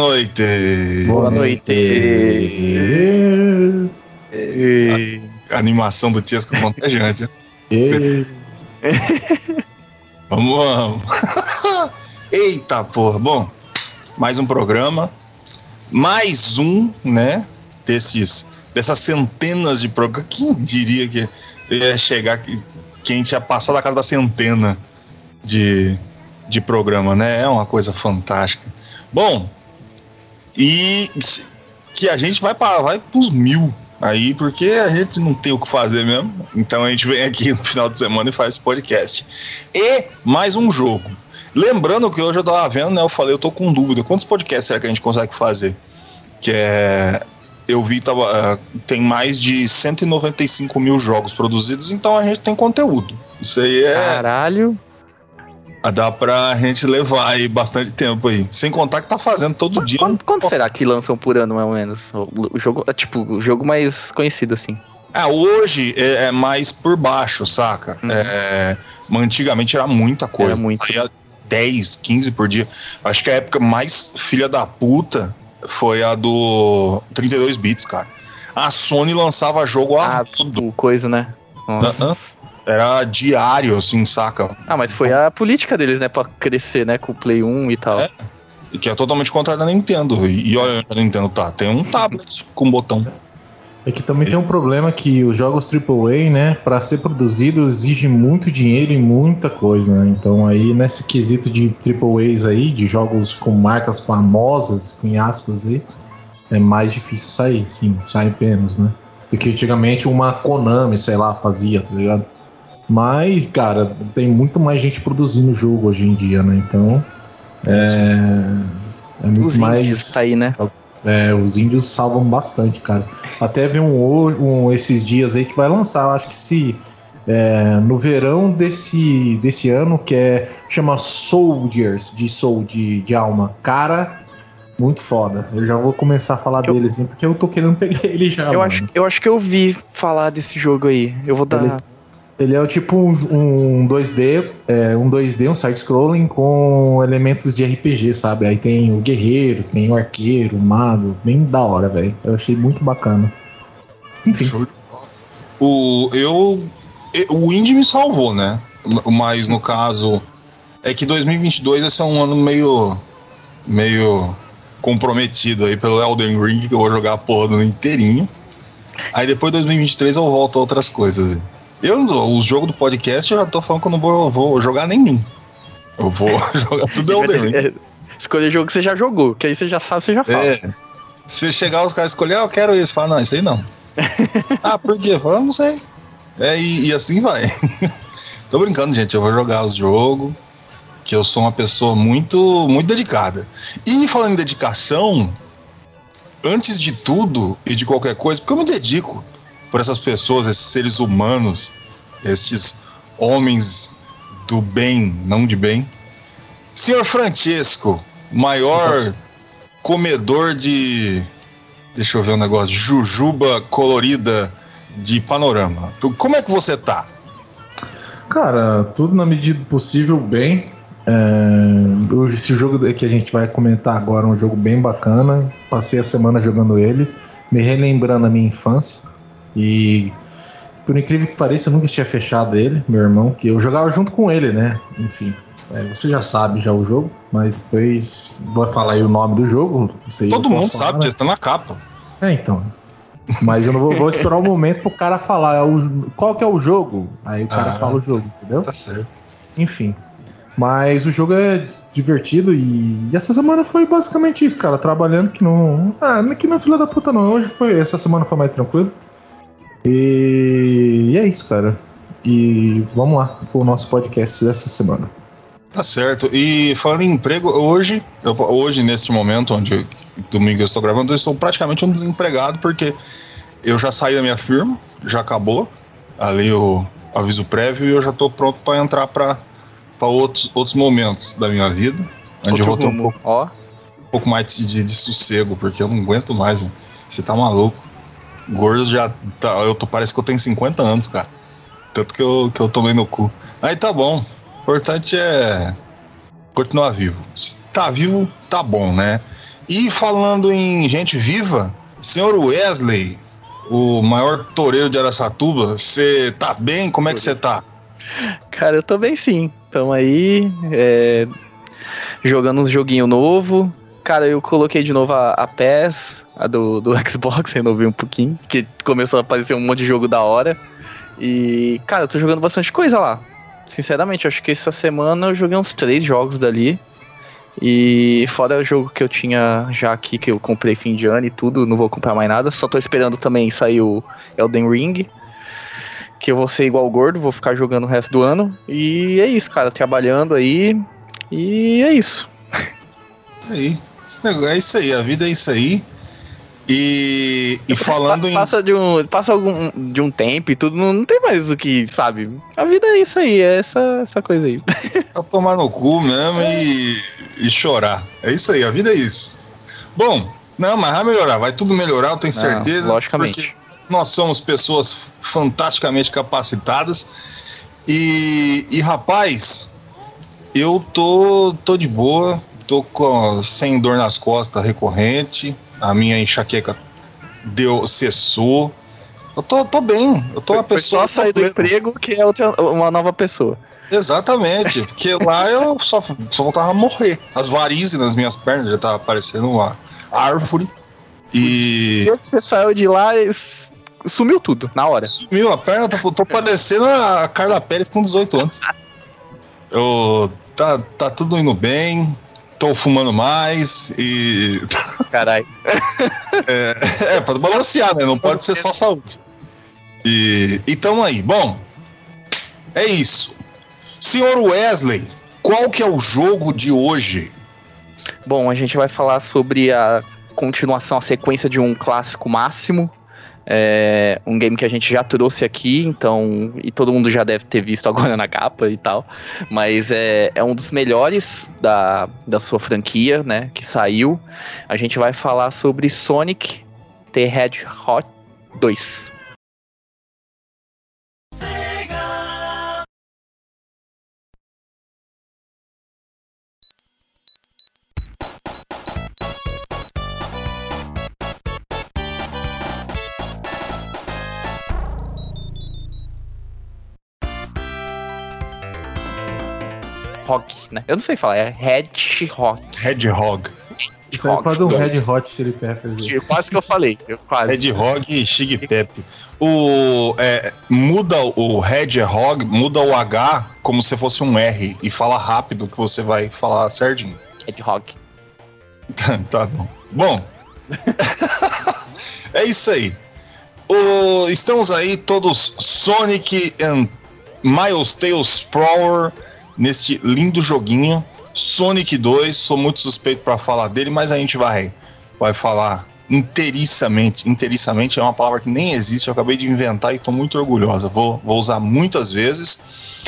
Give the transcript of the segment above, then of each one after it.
Boa noite! Boa noite! A animação do Tiesco é contagiante. Isso. Vamos, vamos. Eita porra. Bom, mais um programa. Mais um, né? Desses, dessas centenas de programas. Quem diria que ia chegar que, que a gente ia passar da casa da centena de, de programa, né? É uma coisa fantástica. Bom, e que a gente vai para vai os mil aí, porque a gente não tem o que fazer mesmo. Então a gente vem aqui no final de semana e faz podcast. E mais um jogo. Lembrando que hoje eu tava vendo, né? Eu falei, eu tô com dúvida. Quantos podcasts será que a gente consegue fazer? Que é. Eu vi, tava, uh, tem mais de 195 mil jogos produzidos, então a gente tem conteúdo. Isso aí é. Caralho. Dá pra gente levar aí bastante tempo aí. Sem contar que tá fazendo todo dia. Quanto, quanto será que lançam por ano, mais ou menos? O, o jogo, é, tipo, o jogo mais conhecido, assim. Ah, hoje é, é mais por baixo, saca? Uhum. É, mas antigamente era muita coisa. Era muito. Saía 10, 15 por dia. Acho que a época mais filha da puta foi a do 32 bits, cara. A Sony lançava jogo a Ah, tudo coisa, né? Nossa. Aham. Era diário, assim, saca? Ah, mas foi a política deles, né? Pra crescer, né? Com o Play 1 e tal. É. E que é totalmente contrário da Nintendo. E, e olha onde a Nintendo tá. Tem um tablet com botão. É que também tem um problema que os jogos AAA, né, para ser produzido exige muito dinheiro e muita coisa, né? Então aí nesse quesito de AAAs aí, de jogos com marcas famosas, com aspas aí, é mais difícil sair, sim, sai menos, né? Porque antigamente uma Konami, sei lá, fazia, tá ligado? Mas, cara, tem muito mais gente produzindo jogo hoje em dia, né? Então, é, é muito Os mais índios tá aí, né? é, os índios salvam bastante, cara. Até vi um, um esses dias aí que vai lançar, eu acho que se é, no verão desse, desse ano, que é chama Soldiers, de Soul, de, de alma. Cara, muito foda. Eu já vou começar a falar Eu- dele assim, porque eu tô querendo pegar ele já. Eu mano. acho, eu acho que eu vi falar desse jogo aí. Eu vou dar. Ele- Ele é tipo um, um 2D, é, um 2D, um side-scrolling com elementos de RPG, sabe? Aí tem o guerreiro, tem o arqueiro, o mago, bem da hora, velho. Eu achei muito bacana. Enfim. O, eu, o Indie me salvou, né? Mas no caso, é que 2022 vai ser um ano meio, meio comprometido aí pelo Elden Ring, que eu vou jogar a porra do inteirinho. Aí depois de 2023 eu volto a outras coisas. Eu, o jogo do podcast, eu já tô falando que eu não vou, vou jogar nenhum. Eu vou jogar tudo Elden Ring. É, Escolher jogo que você já jogou, que aí você já sabe, você já fala. É. Se chegar os caras escolher, ah, eu quero isso. Fala, não, isso aí não. ah, por quê? Fala, não sei. É, e, e assim vai. Tô brincando, gente. Eu vou jogar os jogos. Que eu sou uma pessoa muito, muito dedicada. E falando em dedicação, antes de tudo e de qualquer coisa, porque eu me dedico por essas pessoas, esses seres humanos, estes homens do bem, não de bem. Senhor Francesco, maior comedor de. Deixa eu ver um negócio. Jujuba colorida de panorama. Como é que você tá? Cara, tudo na medida do possível, bem. É, esse jogo que a gente vai comentar agora é um jogo bem bacana. Passei a semana jogando ele, me relembrando a minha infância. E por incrível que pareça, eu nunca tinha fechado ele, meu irmão, que eu jogava junto com ele, né? Enfim. é, você já sabe já o jogo, mas depois vou falar aí o nome do jogo. não sei, Todo mundo falar, sabe, né? já está na capa. É, então. Mas eu não vou, vou esperar o momento pro cara falar é o- qual que é o jogo. Aí o cara Ah. fala o jogo, entendeu? Tá certo. Enfim. Mas o jogo é divertido e, e essa semana foi basicamente isso, cara. Trabalhando que não. Ah, que não é filha da puta, não. Hoje foi. Essa semana foi mais tranquilo. E, e é isso, cara. E vamos lá pro nosso podcast dessa semana. Tá certo. E falando em emprego, hoje, eu- hoje nesse momento onde domingo eu estou gravando, eu estou praticamente um desempregado porque eu já saí da minha firma, já acabou ali o aviso prévio e eu já estou pronto para entrar para outros, outros momentos da minha vida, onde eu vou ter um pouco, Ó, um pouco mais de, de sossego, porque eu não aguento mais. Você tá maluco. Gordo já tá, eu tô, parece que eu tenho 50 anos, cara. Tanto que eu, que eu tomei no cu. Aí tá bom. O importante é continuar vivo. Se tá vivo, tá bom, né? E falando em gente viva, senhor Wesley, o maior toureiro de Araçatuba, você tá bem? Como é que você tá? cara, eu tô bem sim. Tamo aí, é, jogando um joguinho novo. Cara, eu coloquei de novo a, a PES, a do, do Xbox, renovei um pouquinho, que começou a aparecer um monte de jogo da hora. E, cara, eu tô jogando bastante coisa lá. Sinceramente, acho que essa semana eu joguei uns três jogos dali. E fora o jogo que eu tinha já aqui, que eu comprei fim de ano e tudo, não vou comprar mais nada. Só tô esperando também sair o Elden Ring. Que eu vou ser igual gordo, vou ficar jogando o resto do ano. E é isso, cara, trabalhando aí. E é isso. Aí, é isso aí, a vida é isso aí. E, e falando em. Passa de um, passa algum, de um tempo e tudo, não, não tem mais o que, sabe? A vida é isso aí, é essa, essa coisa aí. Pra tomar no cu mesmo e, e chorar. É isso aí, a vida é isso. Bom, não, mas vai melhorar, vai tudo melhorar, eu tenho Não, certeza. logicamente. Nós somos pessoas fantasticamente capacitadas. E, e rapaz, eu tô, tô de boa, tô com, sem dor nas costas recorrente, a minha enxaqueca deu, cessou. Eu tô, tô bem, eu tô uma Foi pessoa. só sair do emprego que é outra, uma nova pessoa. Exatamente, porque lá eu só, só voltava a morrer. As varizes nas minhas pernas já tava parecendo uma árvore. E você saiu de lá, es- sumiu tudo, na hora. sumiu a perna, tô, tô parecendo a Carla Pérez com 18 anos. Eu, tá, tá tudo indo bem, tô fumando mais e. Caralho. É, pra balancear, né? Não pode ser só saúde. E, e tamo aí. Bom, é isso. Senhor Wesley, qual que é o jogo de hoje? Bom, a gente vai falar sobre a continuação, a sequência de um clássico máximo. É um game que a gente já trouxe aqui, então. E todo mundo já deve ter visto agora na capa e tal. Mas é, é um dos melhores da, da sua franquia, né? Que saiu. A gente vai falar sobre Sonic The Hedgehog 2. Hog, né? Eu não sei falar, é Hedgehog. Hedgehog. Isso aí pode um Red Hot Chili Peppers. aí. Quase que eu falei. Eu quase. Hedgehog e Chig Pepe. O, é, muda o Hedgehog, muda o H como se fosse um R e fala rápido que você vai falar certinho. Hedgehog. tá bom. Bom, é isso aí. O- estamos aí todos Sonic and Miles Tales Prower neste lindo joguinho. Sonic 2, sou muito suspeito para falar dele, mas a gente vai, vai falar inteiriçamente. Inteiriçamente é uma palavra que nem existe, eu acabei de inventar e estou muito orgulhosa. Vou, vou usar muitas vezes.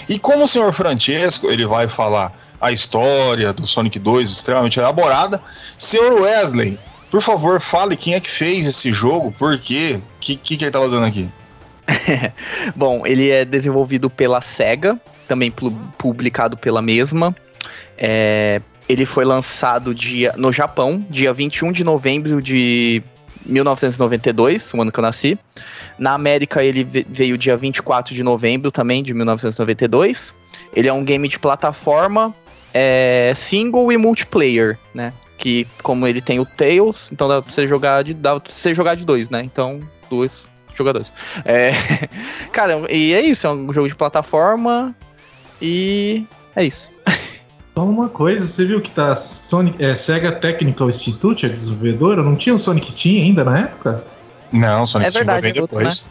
E como o senhor Francesco, ele vai falar a história do Sonic 2 extremamente elaborada, senhor Wesley, por favor, fale quem é que fez esse jogo, por quê, o que, que, que ele tá fazendo aqui? Bom, ele é desenvolvido pela SEGA, também pu- publicado pela mesma. É, ele foi lançado dia, no Japão, dia 21 de novembro de 1992, o ano que eu nasci. Na América ele ve- veio dia 24 de novembro também, de 1992. Ele é um game de plataforma é, single e multiplayer, né? Que como ele tem o Tails, então dá pra você jogar de, dá pra você jogar de dois, né? Então, dois jogadores. É, cara, e é isso, é um jogo de plataforma e é isso. Só uma coisa, você viu que tá Sonic, é, Sega Technical Institute, a desenvolvedora? Não tinha o Sonic Team ainda na época? Não, Sonic É Team vai verdade, bem é outro, depois.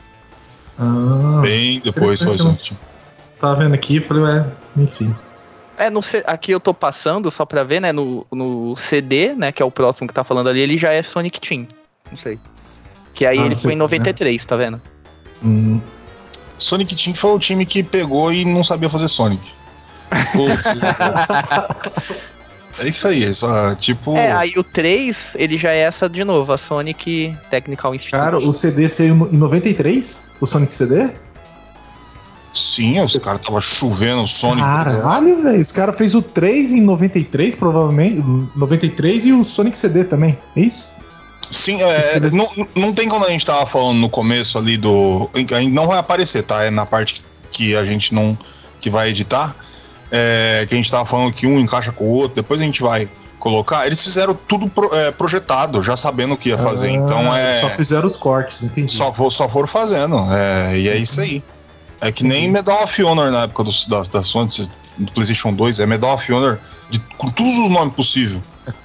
Ah, Bem depois foi o Sonic Team. tava vendo aqui e falei, ué, enfim. É, no, aqui eu tô passando só pra ver, né? No, no CD, né? Que é o próximo que tá falando ali, ele já é Sonic Team. Não sei. Que aí Ah, ele foi em CD, 93, tá vendo? Hum, Sonic Team foi o time que pegou e não sabia fazer Sonic. É isso aí, é só tipo. É, aí o 3, ele já é essa de novo, a Sonic Technical Institute. cara, o CD saiu em 93? O Sonic CD? Sim, os caras tava chovendo Sonic. né? Caralho, velho. Os caras fez o 3 em 93, provavelmente. 93 e o Sonic CD também. É isso? Sim, é, não, não tem como a gente tava falando no começo ali do. Não vai aparecer, tá? É na parte que a gente não. que vai editar. É, que a gente tava falando que um encaixa com o outro, depois a gente vai colocar. Eles fizeram tudo pro- é, projetado, já sabendo o que ia fazer. Ah, então é. Só fizeram os cortes, entendi. Só, for, só foram fazendo. É, e é isso aí. É que nem Medal of Honor na época dos, da, da Sony, do PlayStation 2. É Medal of Honor de, com todos os nomes possíveis.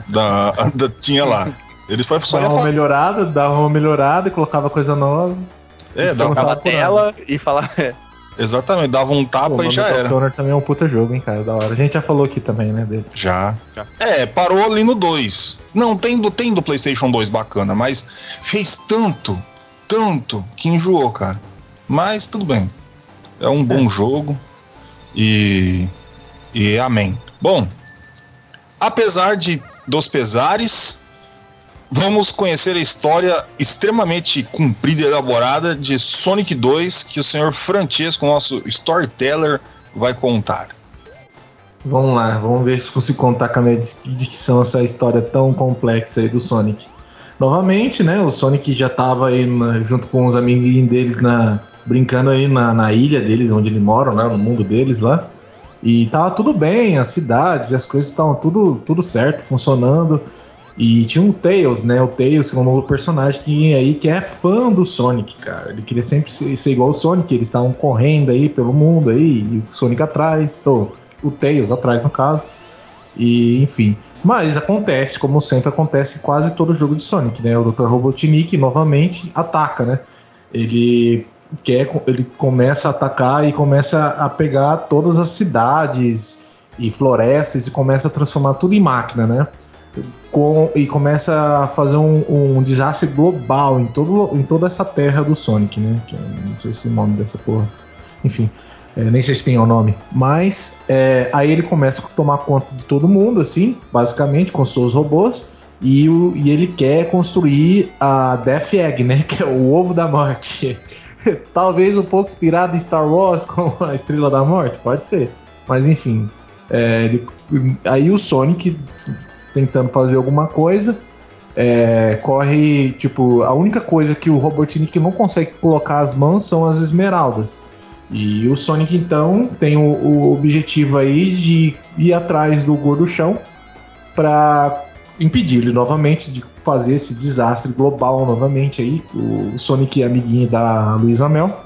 Da, da- tinha lá. Eles foi só Dava uma fazer. melhorada, dava uma melhorada e colocava coisa nova. É, dava, Não Ficava a tela e falava. exatamente, dava um tapa Pô, e o já era. Honor também é um puta jogo, hein, cara, da hora. A gente já falou aqui também, né, dele. Já. Já. É, parou ali no 2. Não, tem do, tem do PlayStation 2 bacana, mas fez tanto, tanto, que enjoou, cara. Mas tudo bem. É um bom jogo e. E amém. Bom, apesar de dos pesares, vamos conhecer a história extremamente comprida e elaborada de Sonic 2 que o senhor Francesco, nosso storyteller, vai contar. Vamos lá, vamos ver se consigo contar com a minha dicção essa história tão complexa aí do Sonic. Novamente, né, o Sonic já tava aí na- junto com os amiguinhos deles na, brincando aí na, na ilha deles, onde eles moram, lá no mundo deles lá. E tava tudo bem, as cidades, as coisas estavam tudo, tudo certo, funcionando. E tinha um Tails, né? O Tails, que é um novo personagem que aí que é fã do Sonic, cara. Ele queria sempre ser, igual o Sonic, eles estavam correndo aí pelo mundo aí, e o Sonic atrás, ou o Tails atrás no caso. E enfim. Mas acontece, como sempre acontece em quase todo jogo de Sonic, né? O Dr. Robotnik novamente ataca, né? Ele quer, ele começa a atacar e começa a pegar todas as cidades e florestas e começa a transformar tudo em máquina, né? Com, e começa a fazer um, um desastre global em, todo, em toda essa terra do Sonic, né? Não sei se o nome dessa porra. Enfim, é, nem sei se tem o nome. Mas é, aí ele começa a tomar conta de todo mundo, assim, basicamente, com seus robôs. E, o, e ele quer construir a Death Egg, né? Que é o ovo da morte. Talvez um pouco inspirado em Star Wars com a Estrela da Morte, pode ser. Mas enfim. é, ele- aí o Sonic tentando fazer alguma coisa. é, corre, tipo, a única coisa que o Robotnik não consegue colocar as mãos são as esmeraldas. E o Sonic, então, tem o, o objetivo aí de ir atrás do Gorduchão para impedir ele novamente de fazer esse desastre global novamente aí. O Sonic é amiguinho da Luísa Mel.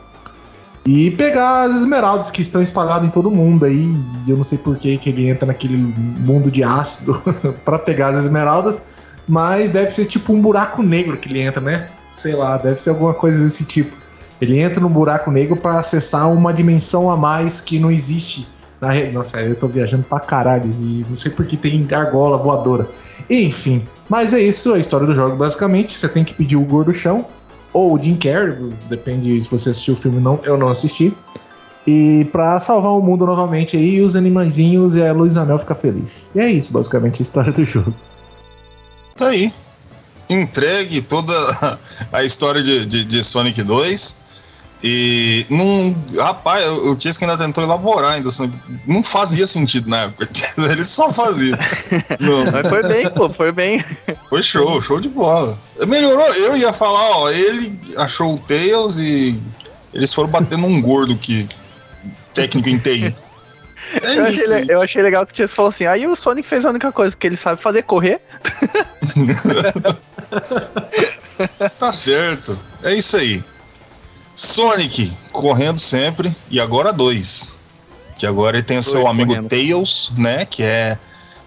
E pegar as esmeraldas que estão espalhadas em todo mundo aí. Eu não sei por que que ele entra naquele mundo de ácido para pegar as esmeraldas. Mas deve ser tipo um buraco negro que ele entra, né? Sei lá, deve ser alguma coisa desse tipo. Ele entra num buraco negro para acessar uma dimensão a mais que não existe. Na re... Nossa, eu tô viajando pra caralho. E não sei por que tem argola voadora. Enfim, mas é isso a história do jogo, basicamente. Você tem que pedir o Gordo Chão ou o Jim Carrey, depende se você assistiu o filme ou não. Eu não assisti. E pra salvar o mundo novamente aí, os animaizinhos e a Luiz Anel ficar feliz. E é isso, basicamente, a história do jogo. Tá aí. Entregue toda a história de, de, de Sonic 2. E não. Rapaz, o Tisco ainda tentou elaborar ainda. assim, Não fazia sentido na época. Ele só fazia. Mas foi bem, pô, foi bem. foi show, show de bola. Melhorou, eu ia falar, ó, ele achou o Tails e eles foram bater num gordo que. técnico em TI. É Eu achei, isso, le- eu achei legal que o Tias falou assim: aí o Sonic fez a única coisa que ele sabe fazer, correr. Tá certo. É isso aí. Sonic correndo sempre e agora dois. Que agora ele tem o seu Dois amigo correndo. Tails, né? Que é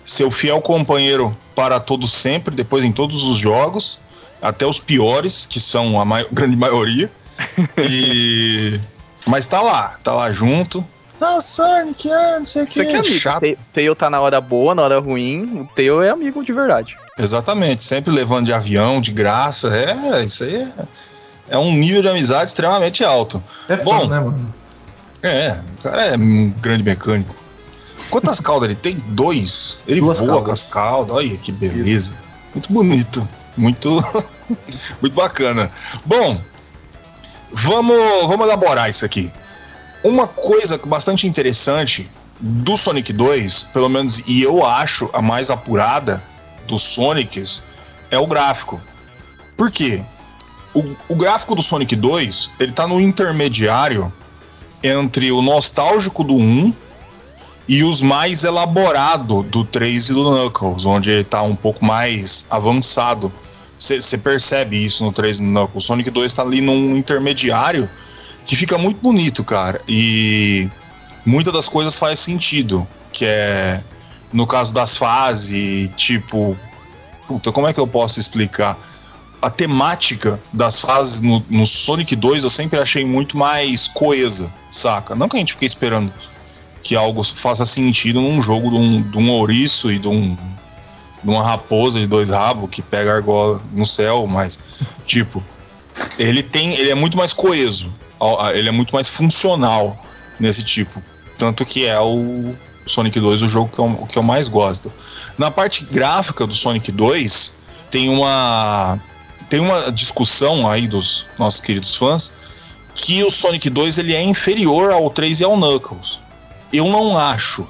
seu fiel companheiro para todo sempre, depois em todos os jogos, até os piores, que são a mai- grande maioria. E mas tá lá, tá lá junto. Ah, Sonic, ah, não sei o que. Isso aqui é amigo. Chato. Tail- Tail tá na hora boa, na hora ruim. O Tail é amigo de verdade. Exatamente, sempre levando de avião, de graça. É, isso aí é, é um nível de amizade extremamente alto. É fã, Bom. né, mano? É, o cara é um grande mecânico. Quantas caudas ele tem? Dois. Ele Duas voa caudas. com as caudas. Olha que beleza. Muito bonito. Muito, muito bacana. Bom, vamos, vamos elaborar isso aqui. Uma coisa bastante interessante do Sonic 2, pelo menos, e eu acho a mais apurada dos Sonics, é o gráfico. Por quê? O, o gráfico do Sonic 2, ele tá no intermediário entre o nostálgico do 1 e os mais elaborado do 3 e do Knuckles, onde ele tá um pouco mais avançado. Você percebe isso no 3 e no Knuckles. O Sonic 2 tá ali num intermediário que fica muito bonito, cara. E muitas das coisas faz sentido, que é no caso das fases, tipo, puta, como é que eu posso explicar? A temática das fases no, no Sonic 2 eu sempre achei muito mais coesa, saca? Não que a gente fique esperando que algo faça sentido num jogo de um, de um ouriço e de, um, de uma raposa de dois rabos que pega argola no céu, mas, tipo, ele tem. Ele é muito mais coeso, ele é muito mais funcional nesse tipo. Tanto que é o Sonic 2 o jogo que eu, que eu mais gosto. Na parte gráfica do Sonic 2, tem uma. Tem uma discussão aí dos nossos queridos fãs que o Sonic 2 ele é inferior ao 3 e ao Knuckles. Eu não acho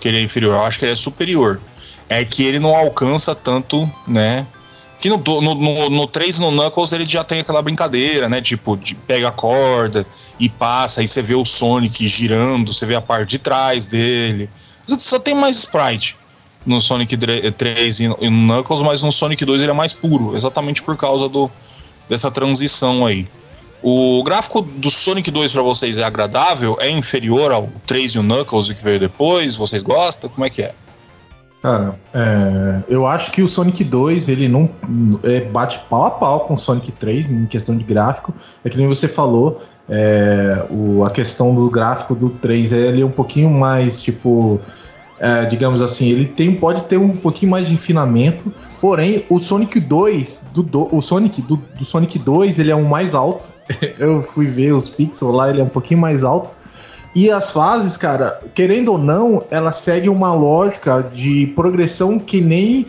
que ele é inferior, eu acho que ele é superior. É que ele não alcança tanto, né? Que no, no, no, no 3 e no Knuckles ele já tem aquela brincadeira, né? Tipo, de pega a corda e passa, aí você vê o Sonic girando, você vê a parte de trás dele. Só tem mais sprite no Sonic 3 e no Knuckles, mas no Sonic 2 ele é mais puro, exatamente por causa do, dessa transição aí. O gráfico do Sonic 2 para vocês é agradável? É inferior ao 3 e o Knuckles que veio depois? Vocês gostam? Como é que é? Cara, é, eu acho que o Sonic 2 ele não é, bate pau a pau com o Sonic 3 em questão de gráfico. É que nem você falou, é, o, a questão do gráfico do 3 é ele um pouquinho mais tipo. É, digamos assim, ele tem, pode ter um pouquinho mais de enfinamento. Porém, o Sonic 2, do, do- o Sonic do, do Sonic 2, ele é um mais alto. Eu fui ver os pixels lá, ele é um pouquinho mais alto. E as fases, cara, querendo ou não, ela segue uma lógica de progressão que nem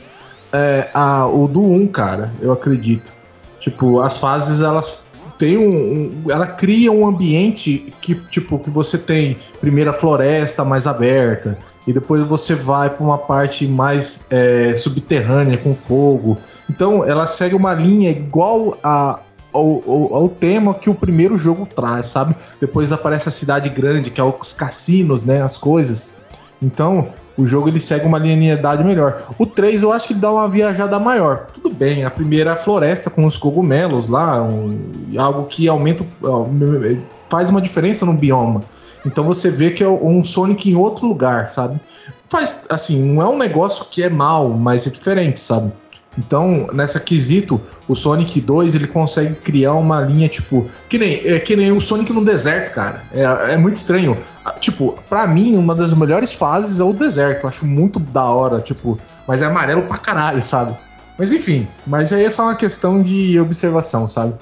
é, a, o do 1, cara, eu acredito. Tipo, as fases, elas têm um, um- Ela cria um ambiente que, tipo, que você tem primeiro a floresta mais aberta, e depois você vai para uma parte mais é, subterrânea com fogo. Então, ela segue uma linha igual a, ao, ao- ao tema que o primeiro jogo traz, sabe? Depois aparece a cidade grande, que é os cassinos, né? As coisas. Então, o jogo ele segue uma linearidade melhor. O 3 eu acho que dá uma viajada maior. Tudo bem, a primeira é a floresta com os cogumelos lá, um- algo que aumenta, faz uma diferença no bioma. Então você vê que é um Sonic em outro lugar, sabe? Faz, assim, não é um negócio que é mal, mas é diferente, sabe? Então, nessa quesito, o Sonic 2 ele consegue criar uma linha, tipo, que nem, é, que nem o Sonic no deserto, cara. É, é muito estranho. Ah, Tipo, pra mim, uma das melhores fases é o deserto. Eu acho muito da hora, tipo, mas é amarelo pra caralho, sabe? Mas enfim, mas aí é só uma questão de observação, sabe?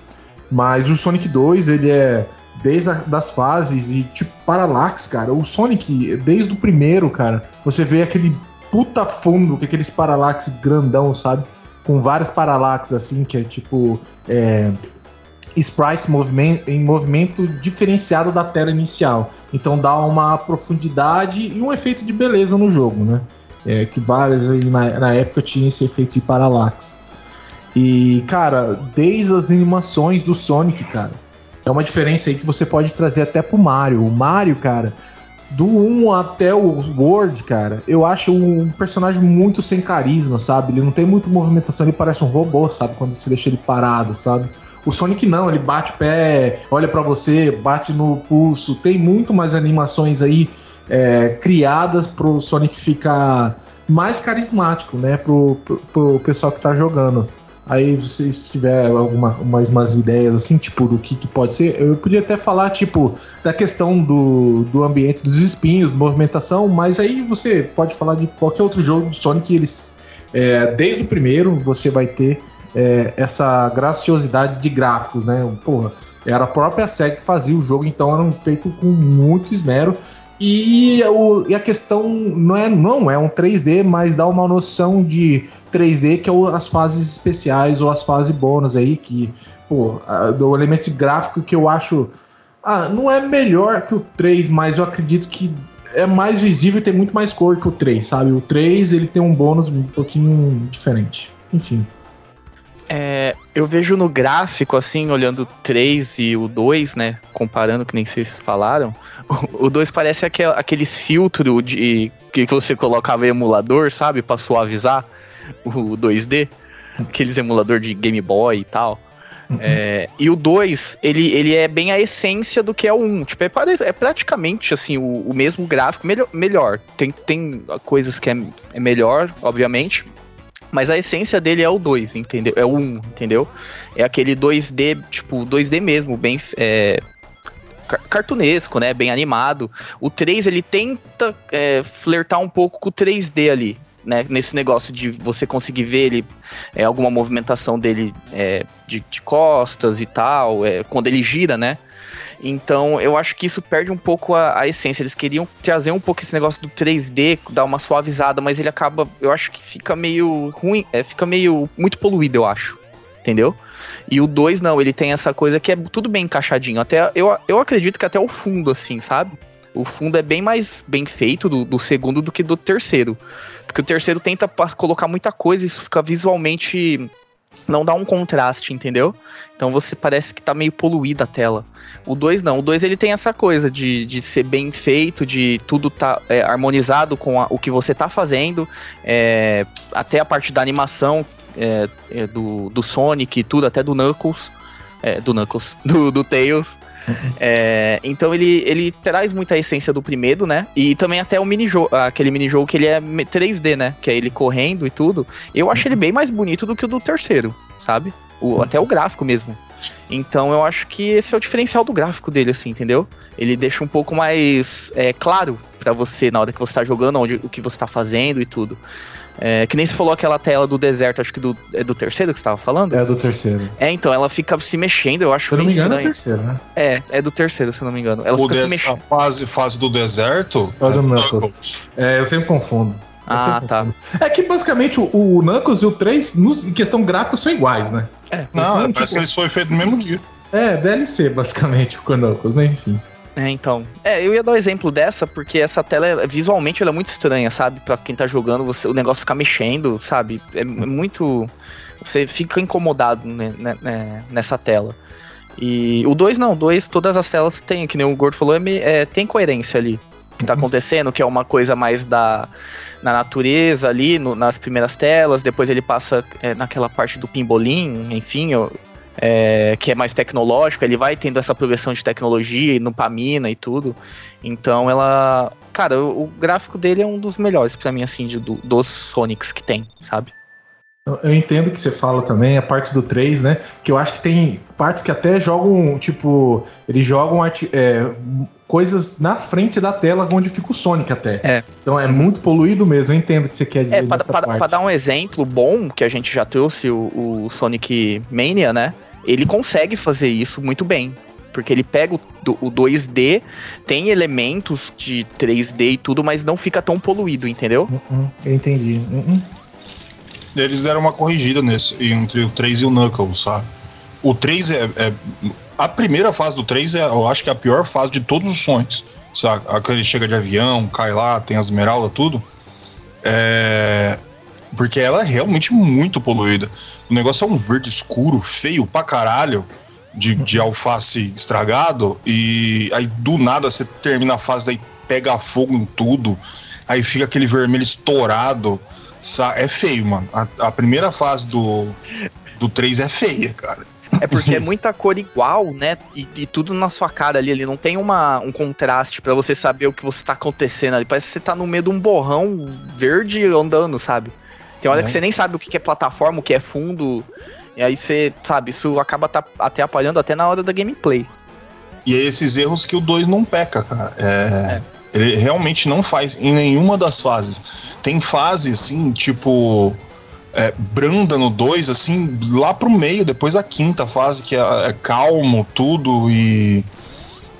Mas o Sonic 2, ele é desde a, das fases e tipo Parallax, cara. O Sonic, desde o primeiro, cara, você vê aquele puta fundo, aqueles Parallax grandão, sabe? Com vários Parallax, assim, que é tipo. É, sprites em movimento diferenciado da tela inicial. Então dá uma profundidade e um efeito de beleza no jogo, né? É, que vários aí na, na época tinham esse efeito de Parallax. E, cara, desde as animações do Sonic, cara, é uma diferença aí que você pode trazer até pro Mario. O Mario, cara, do 1 até o World, cara, eu acho um personagem muito sem carisma, sabe? Ele não tem muita movimentação, ele parece um robô, sabe? Quando você deixa ele parado, sabe? O Sonic não, ele bate o pé, olha pra você, bate no pulso. Tem muito mais animações aí é, criadas pro Sonic ficar mais carismático, né? Pro, pro, pro pessoal que tá jogando. Aí vocês tiver alguma umas, umas ideias assim, tipo, do que, que pode ser, eu podia até falar, tipo, da questão do, do ambiente dos espinhos, movimentação, mas aí você pode falar de qualquer outro jogo do Sonic, eles. É, desde o primeiro você vai ter é, essa graciosidade de gráficos, né? Porra, era a própria SEGA que fazia o jogo, então eram feitos com muito esmero. E, o, e a questão não é, não é um 3D, mas dá uma noção de 3D que é o, as fases especiais ou as fases bônus aí, que, pô, a, do elemento gráfico que eu acho. Ah, não é melhor que o 3, mas eu acredito que é mais visível e tem muito mais cor que o 3, sabe? O 3 ele tem um bônus um pouquinho diferente. Enfim. É, eu vejo no gráfico, assim, olhando o 3 e o 2, né? Comparando, que nem vocês falaram. O 2 parece aquel, aqueles filtros de que você colocava em emulador, sabe? Pra suavizar o 2D. Aqueles emulador de Game Boy e tal. Uhum. É, e o 2, ele, ele é bem a essência do que é o 1. Um. Tipo, é, é, praticamente assim, o, o mesmo gráfico, melhor. melhor. Tem, tem coisas que é, é melhor, obviamente, mas a essência dele é o 2, entendeu? É o 1, um, entendeu? É aquele 2D, tipo, 2D mesmo, bem é, cartunesco, né? Bem animado. O 3, ele tenta é, flertar um pouco com o 3D ali, né? Nesse negócio de você conseguir ver ele, é, alguma movimentação dele é, de, de, costas e tal, é, quando ele gira, né? Então eu acho que isso perde um pouco a, a, essência. Eles queriam trazer um pouco esse negócio do 3D, dar uma suavizada, mas ele acaba. Eu acho que fica meio ruim, é, fica meio muito poluído, eu acho. Entendeu? E o 2 não, ele tem essa coisa que é tudo bem encaixadinho. Até eu, eu acredito que até o fundo, assim, sabe? O fundo é bem mais bem feito do, do segundo do que do terceiro. Porque o terceiro tenta colocar muita coisa e isso fica visualmente não dá um contraste, entendeu? Então você parece que tá meio poluída a tela. O 2 não. O 2 ele tem essa coisa de, de ser bem feito, de tudo tá é, harmonizado com a, o que você tá fazendo. É, até a parte da animação é, é do, do Sonic e tudo, até do Knuckles. É, do Knuckles. Do, do Tails. É, então ele, ele traz muita essência do primeiro, né? E também até o minijogo, aquele minijogo que ele é 3D, né? Que é ele correndo e tudo. Eu acho ele bem mais bonito do que o do terceiro, sabe? O, até o gráfico mesmo. Então eu acho que esse é o diferencial do gráfico dele, assim, entendeu? Ele deixa um pouco mais é, claro para você na hora que você tá jogando, onde, o que você tá fazendo e tudo. É, que nem você falou aquela tela do deserto, acho que do, é do terceiro que você tava falando? É do terceiro. É, então, ela fica se mexendo, eu acho Se eu não me engano, estranho. é do terceiro, né? É, é do terceiro, se eu não me engano. Ela o fica se mexendo. A fase, fase do deserto? É do Knuckles. É, eu sempre confundo. ah, tá. É que basicamente o, o Knuckles e o 3, nos, em questão gráfica, são iguais, né? É. Não, são, parece tipo... que eles foram feitos no mesmo dia. É, DLC, basicamente, o Knuckles, mas enfim. É, então. É, eu ia dar um exemplo dessa, porque essa tela, visualmente, ela é muito estranha, sabe? Pra quem tá jogando, você, o negócio fica mexendo, sabe? É, é muito. Você fica incomodado né, né, né nessa tela. E o 2 não, o 2, todas as telas tem, que nem o Gordo falou, é, é, tem coerência ali. Que tá uhum. acontecendo, que é uma coisa mais da na natureza ali, no, nas primeiras telas, depois ele passa é, naquela parte do pimbolim, enfim, é, que é mais tecnológico, ele vai tendo essa progressão de tecnologia no Pamina e tudo. Então ela. Cara, o, o gráfico dele é um dos melhores para mim, assim, de, do, dos Sonics que tem, sabe? Eu entendo que você fala também, a parte do 3, né? Que eu acho que tem partes que até jogam, tipo, eles jogam é, coisas na frente da tela onde fica o Sonic até. É. Então é muito poluído mesmo, eu entendo o que você quer dizer. É, para dar um exemplo bom, que a gente já trouxe o, o Sonic Mania, né? ele consegue fazer isso muito bem. Porque ele pega o, o 2D, tem elementos de 3D e tudo, mas não fica tão poluído, entendeu? Uh -uh, eu entendi. Uh Eles deram uma corrigida nesse, entre o 3 e o Knuckles, sabe? O 3 é, é. a primeira fase do 3 é, eu acho que é a pior fase de todos os sonhos. Sabe? Aquele chega de avião, cai lá, tem as esmeralda, tudo. É, porque ela é realmente muito poluída. O negócio é um verde escuro, feio pra caralho, de, de alface estragado, e aí do nada você termina a fase, daí pega fogo em tudo, aí fica aquele vermelho estourado. É feio, mano. A, a primeira fase do, do 3 é feia, cara. É porque é muita cor igual, né? E, e, tudo na sua cara ali. Ele não tem uma, um contraste para você saber o que você tá acontecendo ali. Parece que você tá no meio de um borrão verde andando, sabe? Tem hora é. que você nem sabe o que é plataforma, o que é fundo. E aí você, sabe, isso acaba tá até atrapalhando até na hora da gameplay. E é esses erros que o 2 não peca, cara. É, Ele realmente não faz em nenhuma das fases. Tem fase, assim, tipo. É, branda no 2, assim, lá pro meio, depois da quinta fase, que é, é calmo, tudo, e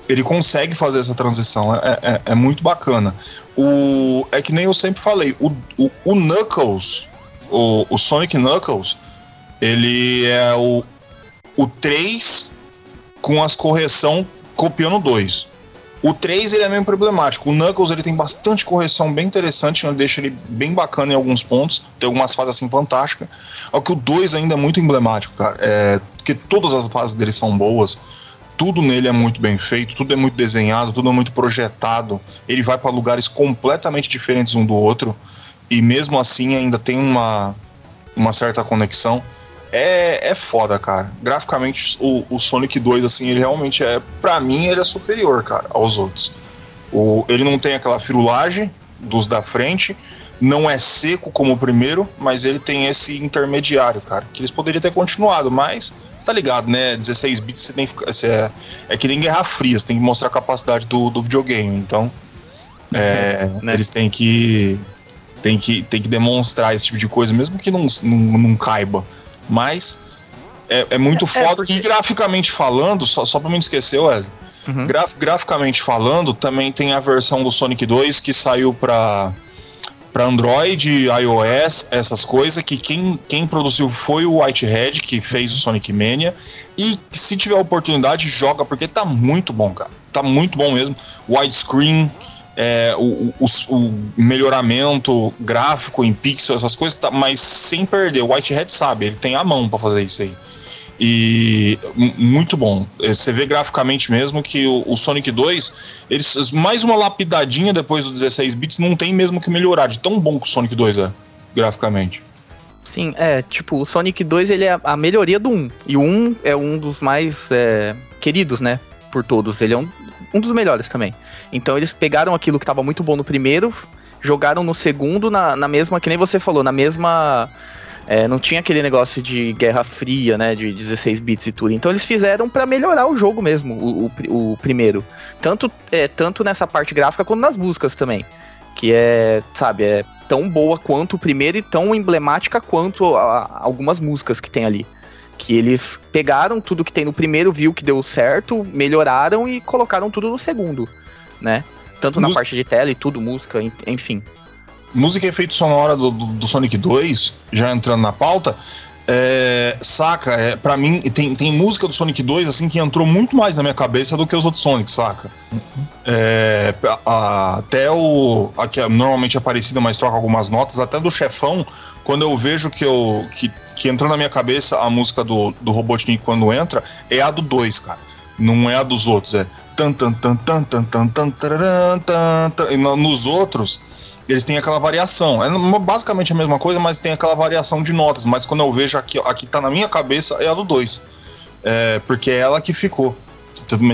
ele consegue fazer essa transição. É, é, é muito bacana. O, é que nem eu sempre falei, o, o, o Knuckles, o, o Sonic Knuckles, ele é o, o 3 com as correção copiando o 2. O 3 ele é meio problemático. O Knuckles ele tem bastante correção bem interessante, ele deixa ele bem bacana em alguns pontos. Tem algumas fases assim fantásticas. Só que o 2 ainda é muito emblemático, cara. É, porque todas as fases dele são boas. Tudo nele é muito bem feito, tudo é muito desenhado, tudo é muito projetado. Ele vai para lugares completamente diferentes um do outro. E mesmo assim ainda tem uma, uma certa conexão. É, é foda, cara. Graficamente, o, o Sonic 2, assim, ele realmente é. Pra mim, ele é superior, cara, aos outros. O, ele não tem aquela firulagem dos da frente, não é seco como o primeiro, mas ele tem esse intermediário, cara. Que eles poderiam ter continuado, mas você tá ligado, né? 16 bits você tem que. Você é, é que nem Guerra Fria, você tem que mostrar a capacidade do, do videogame. Então, é, né? eles têm que. Tem que, tem que demonstrar esse tipo de coisa, mesmo que não, não, não caiba. Mas é, é muito é, foda. É, e graficamente falando, só, só pra me esquecer, Wesley. Uhum. Graf, graficamente falando, também tem a versão do Sonic 2 que saiu pra, pra Android, iOS, essas coisas, que quem, quem produziu foi o Whitehead, que fez o Sonic Mania. E se tiver oportunidade, joga, porque tá muito bom, cara. Tá muito bom mesmo. Widescreen é, o, o, o, melhoramento gráfico em pixel, essas coisas, tá, mas sem perder. O Whitehead sabe, ele tem a mão para fazer isso aí. E muito bom. É, você vê graficamente mesmo que o, o, Sonic 2, eles, mais uma lapidadinha depois do 16 bits, não tem mesmo que melhorar, de tão bom que o Sonic 2 é, graficamente. Sim, é, tipo, o Sonic 2 ele é a melhoria do 1. E o 1 é um dos mais é, queridos, né? Por todos. Ele é um, um dos melhores também. Então eles pegaram aquilo que estava muito bom no primeiro, jogaram no segundo na, na mesma, que nem você falou, na mesma. É, não tinha aquele negócio de guerra fria, né? De 16 bits e tudo. Então eles fizeram para melhorar o jogo mesmo, o, o, o primeiro. Tanto, é, tanto nessa parte gráfica quanto nas músicas também. Que é, sabe, é tão boa quanto o primeiro e tão emblemática quanto a, a, algumas músicas que tem ali. Que eles pegaram tudo que tem no primeiro, viu que deu certo, melhoraram e colocaram tudo no segundo né? Tanto na parte de tela e tudo, música, enfim. Música e efeito sonora do, do, do, Sonic 2, já entrando na pauta, é, saca, é, pra mim, tem, tem música do Sonic 2 assim que entrou muito mais na minha cabeça do que os outros Sonic, saca? Uhum. É, a, até o. A que é normalmente é parecida, mas troca algumas notas, até do chefão, quando eu vejo que eu. que, que entrou na minha cabeça a música do, do Robotnik quando entra, é a do 2, cara. Não é a dos outros, é tan tan tan tan tan tan tan tan tan nos outros eles têm aquela variação. É basicamente a mesma coisa, mas tem aquela variação de notas. Mas quando eu vejo aqui, aqui tá na minha cabeça, é a do 2. É, porque é ela que ficou.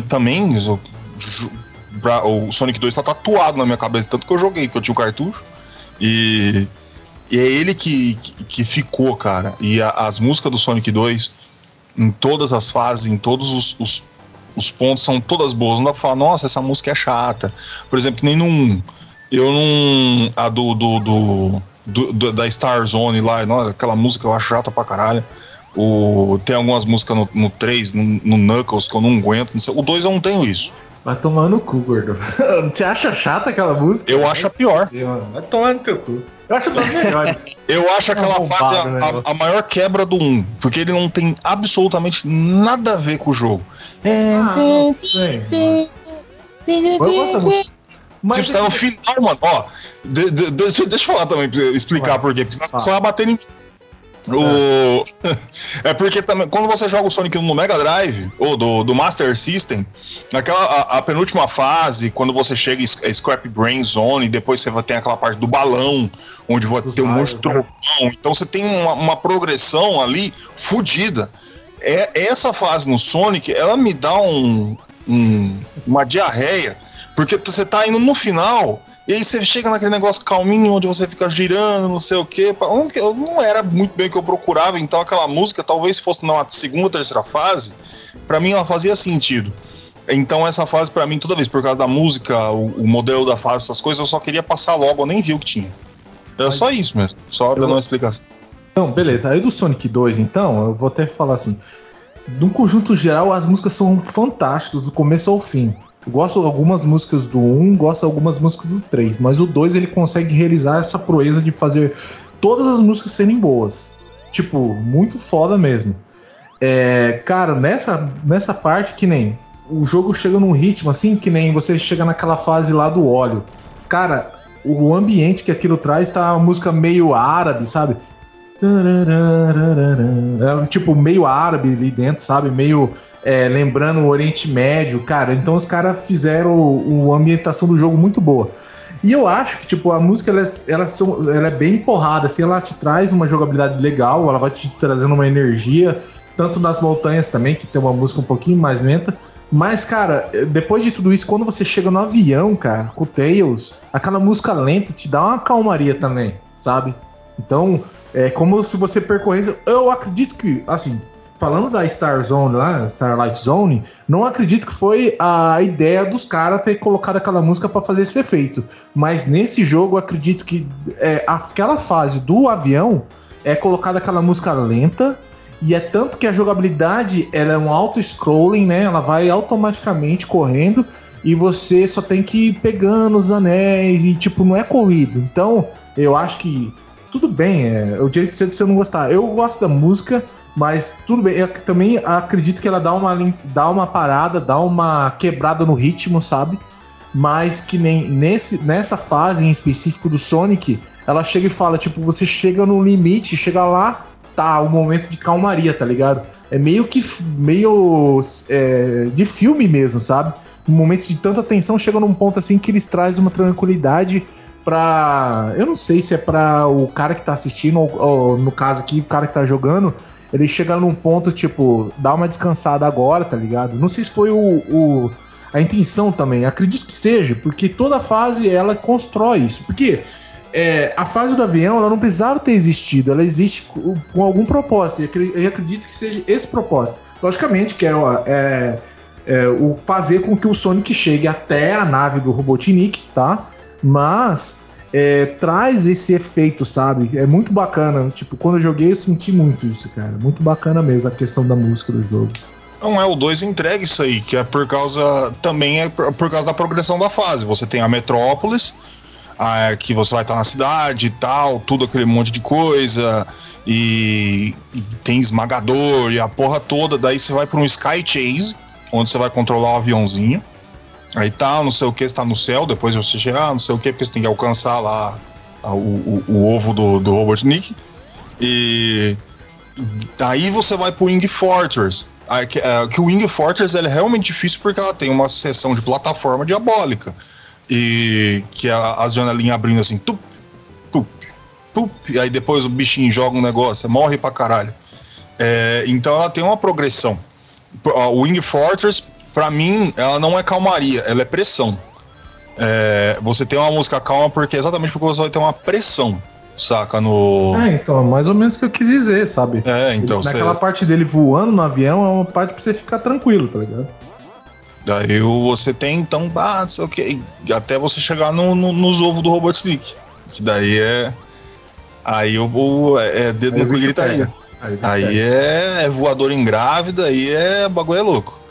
Também o Sonic 2 tá tatuado na minha cabeça, tanto que eu joguei, porque eu tinha o cartucho. E, e é ele que, que, que ficou, cara. E a, as músicas do Sonic 2, em todas as fases, em todos os, os os pontos são todas boas. Não dá pra falar, nossa, essa música é chata. Por exemplo, que nem num. Eu não. A do. do, do, do, do da Star Zone lá, não, aquela música eu acho chata pra caralho. O, tem algumas músicas no, no 3, no, no Knuckles, que eu não aguento. Não sei, o 2 eu não tenho isso. Vai tomar no cu, gordo. Você acha chata aquela música? Eu acho a pior. Vai tomar no teu cu. Eu acho das melhores. Eu acho aquela é fase a, a, a, maior quebra do 1, porque ele não tem absolutamente nada a ver com o jogo. Ah, não sei, Mas tipo, tá no final, mano, ó. De, de, deixa, deixa eu falar também, explicar por quê. Porque senão só vai bater em o... é porque também, quando você joga o Sonic no Mega Drive, ou do, do Master System, naquela a, a penúltima fase, quando você chega em Scrap Brain Zone, depois você ter aquela parte do balão, onde vai ter um monte de trovão. Então você tem uma, uma progressão ali fodida. É, essa fase no Sonic, ela me dá um, um, uma diarreia, porque você tá indo no final E aí você chega naquele negócio calminho, onde você fica girando, não sei o quê. Não era muito bem o que eu procurava, então aquela música, talvez fosse na segunda ou terceira fase, para mim ela fazia sentido. Então essa fase para mim, toda vez, por causa da música, o, o, modelo da fase, essas coisas, eu só queria passar logo, eu nem vi o que tinha. Era só isso mesmo, só dando uma explicação. Então, beleza. Aí do Sonic 2, então, eu vou até falar assim. De um conjunto geral, as músicas são fantásticas, do começo ao fim. Gosto de algumas músicas do 1, gosto de algumas músicas do 3, mas o 2 ele consegue realizar essa proeza de fazer todas as músicas serem boas. Tipo, muito foda mesmo. É, cara, nessa, nessa parte que nem o jogo chega num ritmo assim, que nem você chega naquela fase lá do óleo. Cara, o ambiente que aquilo traz tá uma música meio árabe, sabe? É, tipo, meio árabe ali dentro, sabe? Meio é, lembrando o Oriente Médio, cara. Então os caras fizeram uma ambientação do jogo muito boa. E eu acho que, tipo, a música ela, é, ela, ela é bem porrada, assim, ela te traz uma jogabilidade legal, ela vai te trazendo uma energia, tanto nas montanhas também, que tem uma música um pouquinho mais lenta. Mas, cara, depois de tudo isso, quando você chega no avião, cara, com o Tails, aquela música lenta te dá uma calmaria também, sabe? Então, é como se você percorresse. Eu acredito que, assim, falando da Star Zone lá, Starlight Zone, não acredito que foi a ideia dos caras ter colocado aquela música para fazer esse efeito. Mas nesse jogo, acredito que é, aquela fase do avião é colocada aquela música lenta. E é tanto que a jogabilidade ela é um auto-scrolling, né? Ela vai automaticamente correndo e você só tem que ir pegando os anéis e, tipo, não é corrido. Então, eu acho que tudo bem, é, eu diria que você não gostar. Eu gosto da música, mas tudo bem, eu também acredito que ela dá uma, dá uma parada, dá uma quebrada no ritmo, sabe? Mas que nem nesse, nessa fase em específico do Sonic, ela chega e fala, tipo, você chega no limite, chega lá, tá, um momento de calmaria, tá ligado? É meio que meio é, de filme mesmo, sabe? Um momento de tanta tensão chega num ponto assim que eles trazem uma tranquilidade pra. Eu não sei se é pra o cara que tá assistindo, ou, ou no caso aqui, o cara que tá jogando ele chega num ponto, tipo, dá uma descansada agora, tá ligado? Não sei se foi o, o a intenção também. Acredito que seja, porque toda fase ela constrói isso. Porque é, a fase do avião ela não precisava ter existido, ela existe com, com algum propósito. E acredito que seja esse propósito. Logicamente que é, é, é, o fazer com que o Sonic chegue até a nave do Robotnik, tá? Mas é, traz esse efeito, sabe? É muito bacana. Tipo, quando eu joguei, eu senti muito isso, cara. Muito bacana mesmo a questão da música do jogo. Não é, o 2 entrega isso aí, que é por causa. Também é por causa da progressão da fase. Você tem a Metrópolis, a, que você vai estar na cidade e tal, tudo aquele monte de coisa, e, e tem esmagador e a porra toda. Daí você vai para um Sky Chase, onde você vai controlar o aviãozinho. Aí tá, não sei o que, está no céu, depois você chegar, não sei o que, porque você tem que alcançar lá o, o, o ovo do, do Robotnik. E aí você vai pro Wing Fortress. Que, é, que o Wing Fortress é realmente difícil porque ela tem uma seção de plataforma diabólica. E que a, as janelinhas abrindo assim, tup, tup, tup, e aí depois o bichinho joga um negócio, morre pra caralho. É, então ela tem uma progressão. O Wing Fortress para mim, ela não é calmaria, ela é pressão. É, você tem uma música calma porque exatamente porque você vai ter uma pressão, saca? No. É, então, é mais ou menos o que eu quis dizer, sabe? É, então. Naquela você... parte dele voando no avião é uma parte pra você ficar tranquilo, tá ligado? Daí você tem, então, ah, não sei o que, até você chegar no, no, nos ovos do Robotnik. Que daí é. Aí o, o é, é dedo com gritaria. Aí, aí é, é voador em grávida, aí é bagulho é louco.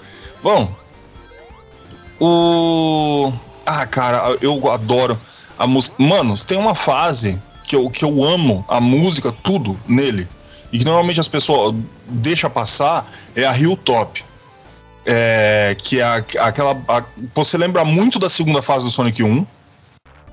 Bom, o. Ah, cara, eu adoro a música. Mano, tem uma fase que eu, que eu amo a música, tudo nele. E que normalmente as pessoas deixam passar é a Hilltop. É, que é aquela. A, você lembra muito da segunda fase do Sonic 1,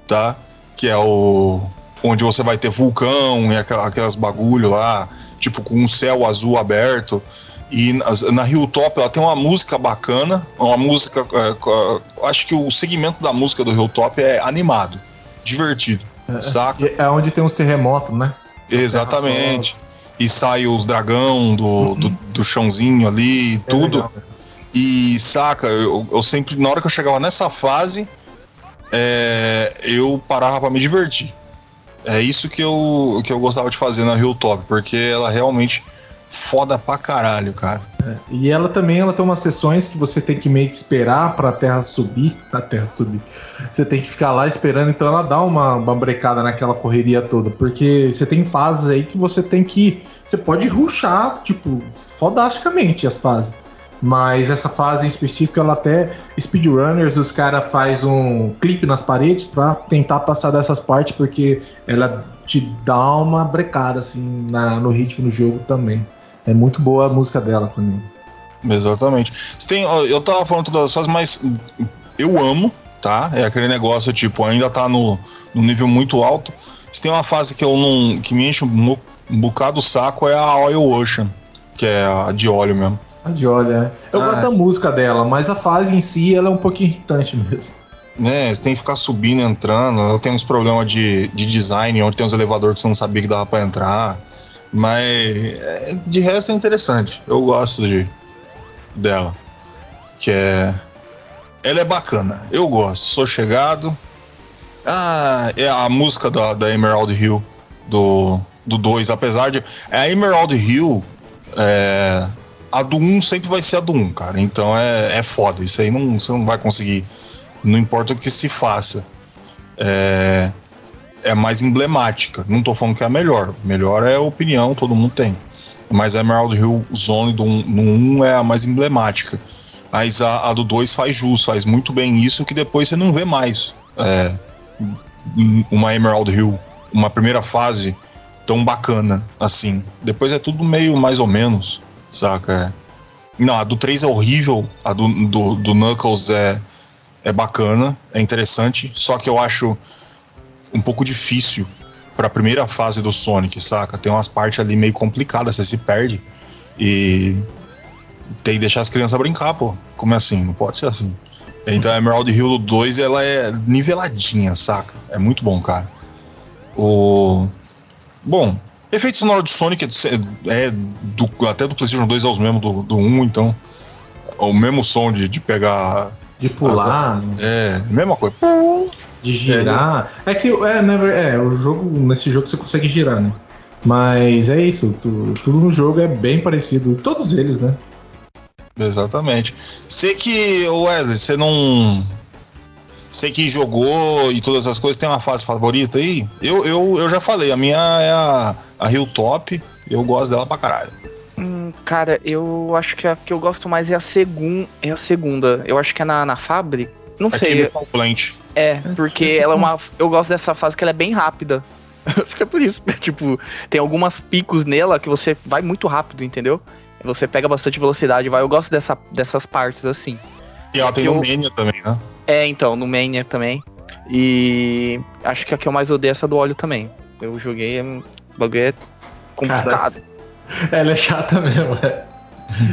tá? Que é o. Onde você vai ter vulcão e aquelas bagulho lá, tipo com um céu azul aberto. E na, na Hilltop ela tem uma música bacana, uma música. É, acho que o segmento da música do Hilltop é animado, divertido, é, saca? É onde tem os terremotos, né? Exatamente. E sai os dragão do, uhum. do, do, chãozinho ali, tudo. Legal, e saca, eu, eu sempre, na hora que eu chegava nessa fase, é, eu parava pra me divertir. É isso que eu, que eu gostava de fazer na Hilltop, porque ela realmente foda pra caralho, cara. É, e ela também ela tem umas sessões que você tem que meio que esperar pra terra subir. A terra subir. Você tem que ficar lá esperando, então ela dá uma, uma brecada naquela correria toda. Porque você tem fases aí que você tem que. Você pode ruxar, tipo, fodasticamente as fases. Mas essa fase em específico, ela até. Speedrunners, os caras faz um clipe nas paredes pra tentar passar dessas partes, porque ela te dá uma brecada, assim, na, no ritmo do jogo também. É muito boa a música dela também. Exatamente. Tem, eu tava falando todas as fases, mas eu amo, tá? É aquele negócio, tipo, ainda tá no, no nível muito alto. Se tem uma fase que eu não. que me enche um, um bocado o saco, é a Oil Ocean, que é a de óleo mesmo. A de óleo, é. Eu ah, gosto da música dela, mas a fase em si ela é um pouquinho irritante mesmo. É, você tem que ficar subindo, entrando. Ela tem uns problemas de, de design, onde tem uns elevadores que você não sabia que dava pra entrar. Mas é, de resto é interessante. Eu gosto de dela. Que é. Ela é bacana. Eu gosto. Sou chegado. Ah, é a música da, da Emerald Hill do 2. apesar de. A Emerald Hill. É, a do 1 um sempre vai ser a do 1, um, cara. Então é, é foda. Isso aí não, você não vai conseguir. Não importa o que se faça. É, é mais emblemática. Não tô falando que é a melhor. Melhor é a opinião, todo mundo tem. Mas a Emerald Hill Zone do, no 1 é a mais emblemática. Mas a, a do 2 faz jus, faz muito bem isso, que depois você não vê mais. É, uma Emerald Hill, uma primeira fase tão bacana assim. Depois é tudo meio mais ou menos, saca? Não, a do 3 é horrível, a do, do, do Knuckles é, é bacana, é interessante, só que eu acho um pouco difícil para a primeira fase do Sonic, saca? Tem umas partes ali meio complicadas, você se perde e tem que deixar as crianças brincar, pô. Como é assim? Não pode ser assim. Então a Emerald Hill 2 ela é niveladinha, saca? É muito bom, cara. O Bom, efeito sonoro de Sonic é, é do, até do PlayStation 2 é os mesmos do, do 1, então é o mesmo som de, de pegar de pular. As, é, mesma coisa de girar. É que é, né, é, o jogo, nesse jogo você consegue girar, né? Mas é isso, tu, tudo no jogo é bem parecido, todos eles, né? Exatamente. Sei que, Wesley, você não. Sei que jogou e todas as coisas, tem uma fase favorita aí? Eu, eu, eu já falei, a minha é a, a Hilltop, eu gosto dela pra caralho. Hum, cara, eu acho que a que eu gosto mais é a, segun, é a segunda. Eu acho que é na, na fábrica. Não é sei. É, porque ela é uma. Eu gosto dessa fase que ela é bem rápida. Acho que é por isso. tipo, tem algumas picos nela que você vai muito rápido, entendeu? Você pega bastante velocidade, vai. Eu gosto dessa, dessas partes assim. E ela tem no eu... Mania também, né? É, então, no Mania também. E acho que a que eu mais odeio é essa do óleo também. Eu joguei, é o bagulho é complicado. Cara, ela é chata mesmo, é.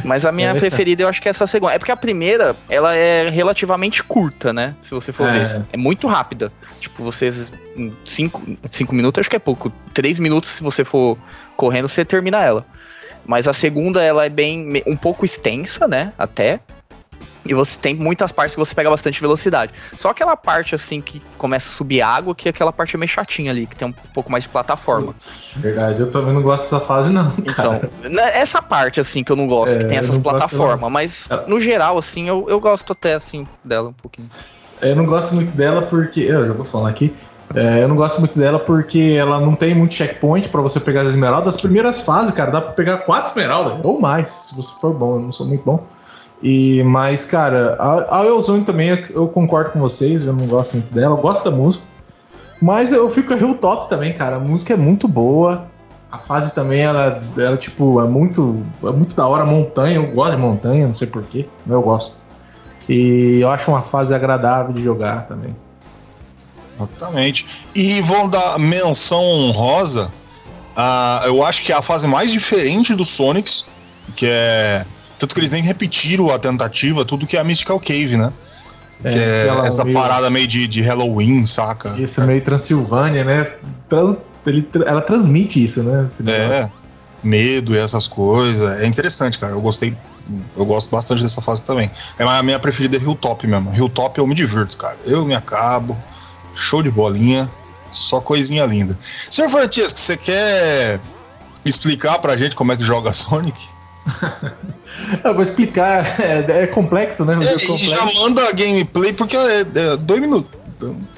Mas a minha preferida eu acho que é essa segunda. É porque a primeira, ela é relativamente curta, né? Se você for é. ver. É muito rápida. Tipo, vocês. Cinco minutos acho que é pouco. Três minutos, se você for correndo, você termina ela. Mas a segunda, ela é bem. um pouco extensa, né? Até. E você tem muitas partes que você pega bastante velocidade. Só aquela parte assim que começa a subir água, que aquela parte é meio chatinha ali, que tem um pouco mais de plataforma. verdade, eu também não gosto dessa fase, não. Então, né, essa parte assim que eu não gosto, é, que tem essas plataformas, mas no geral, assim, eu, eu gosto até assim dela um pouquinho. Eu não gosto muito dela porque. Eu já vou falar aqui. É, eu não gosto muito dela porque ela não tem muito checkpoint para você pegar as esmeraldas. As primeiras fases, cara, dá pra pegar quatro esmeraldas ou mais, se você for bom. Eu não sou muito bom. E, mas, cara, a, a Elzone também, eu concordo com vocês, eu não gosto muito dela, eu gosto da música. Mas eu fico a Hilltop também, cara. A música é muito boa. A fase também, ela, ela tipo, é muito, é muito da hora. Montanha, eu gosto de montanha, não sei porquê, mas eu gosto. E eu acho uma fase agradável de jogar também. Exatamente. E vou dar menção rosa. Uh, eu acho que é a fase mais diferente do Sonics, que é tanto que eles nem repetiram a tentativa, tudo que é a Mystical Cave, né? É, que é essa meio... parada meio de, de Halloween, saca? Isso, meio Transilvânia, né? Ele, ela transmite isso, né? é, medo e essas coisas. É interessante, cara. Eu gostei eu gosto bastante dessa fase também. É a minha preferida é Hilltop mesmo. Hilltop eu me divirto, cara. Eu me acabo, show de bolinha, só coisinha linda. Senhor Francisco, você quer explicar pra gente como é que joga Sonic? Eu vou explicar, é, é complexo, né? É, complexo. já manda a gameplay porque é, é dois minutos.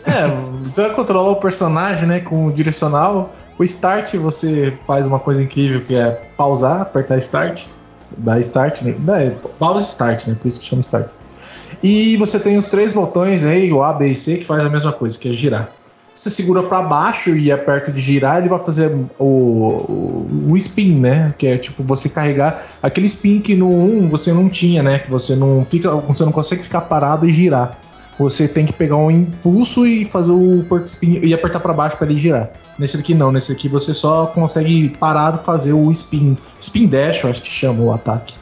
É, você vai controlar o personagem, né, com o direcional. O start você faz uma coisa incrível que é pausar, apertar start, dar start, né? É, pausa start, né? Por isso que chama start. E você tem os três botões aí, o A, B e C, que faz a mesma coisa, que é girar. Você segura para baixo e aperta de girar, ele vai fazer o, o, o, spin, né? Que é tipo você carregar aquele spin que no 1 você não tinha, né? Que você não fica, você não consegue ficar parado e girar. Você tem que pegar um impulso e fazer o pork spin e apertar para baixo para ele girar. Nesse aqui não, nesse aqui você só consegue parado fazer o spin, spin dash, eu acho que chama o ataque.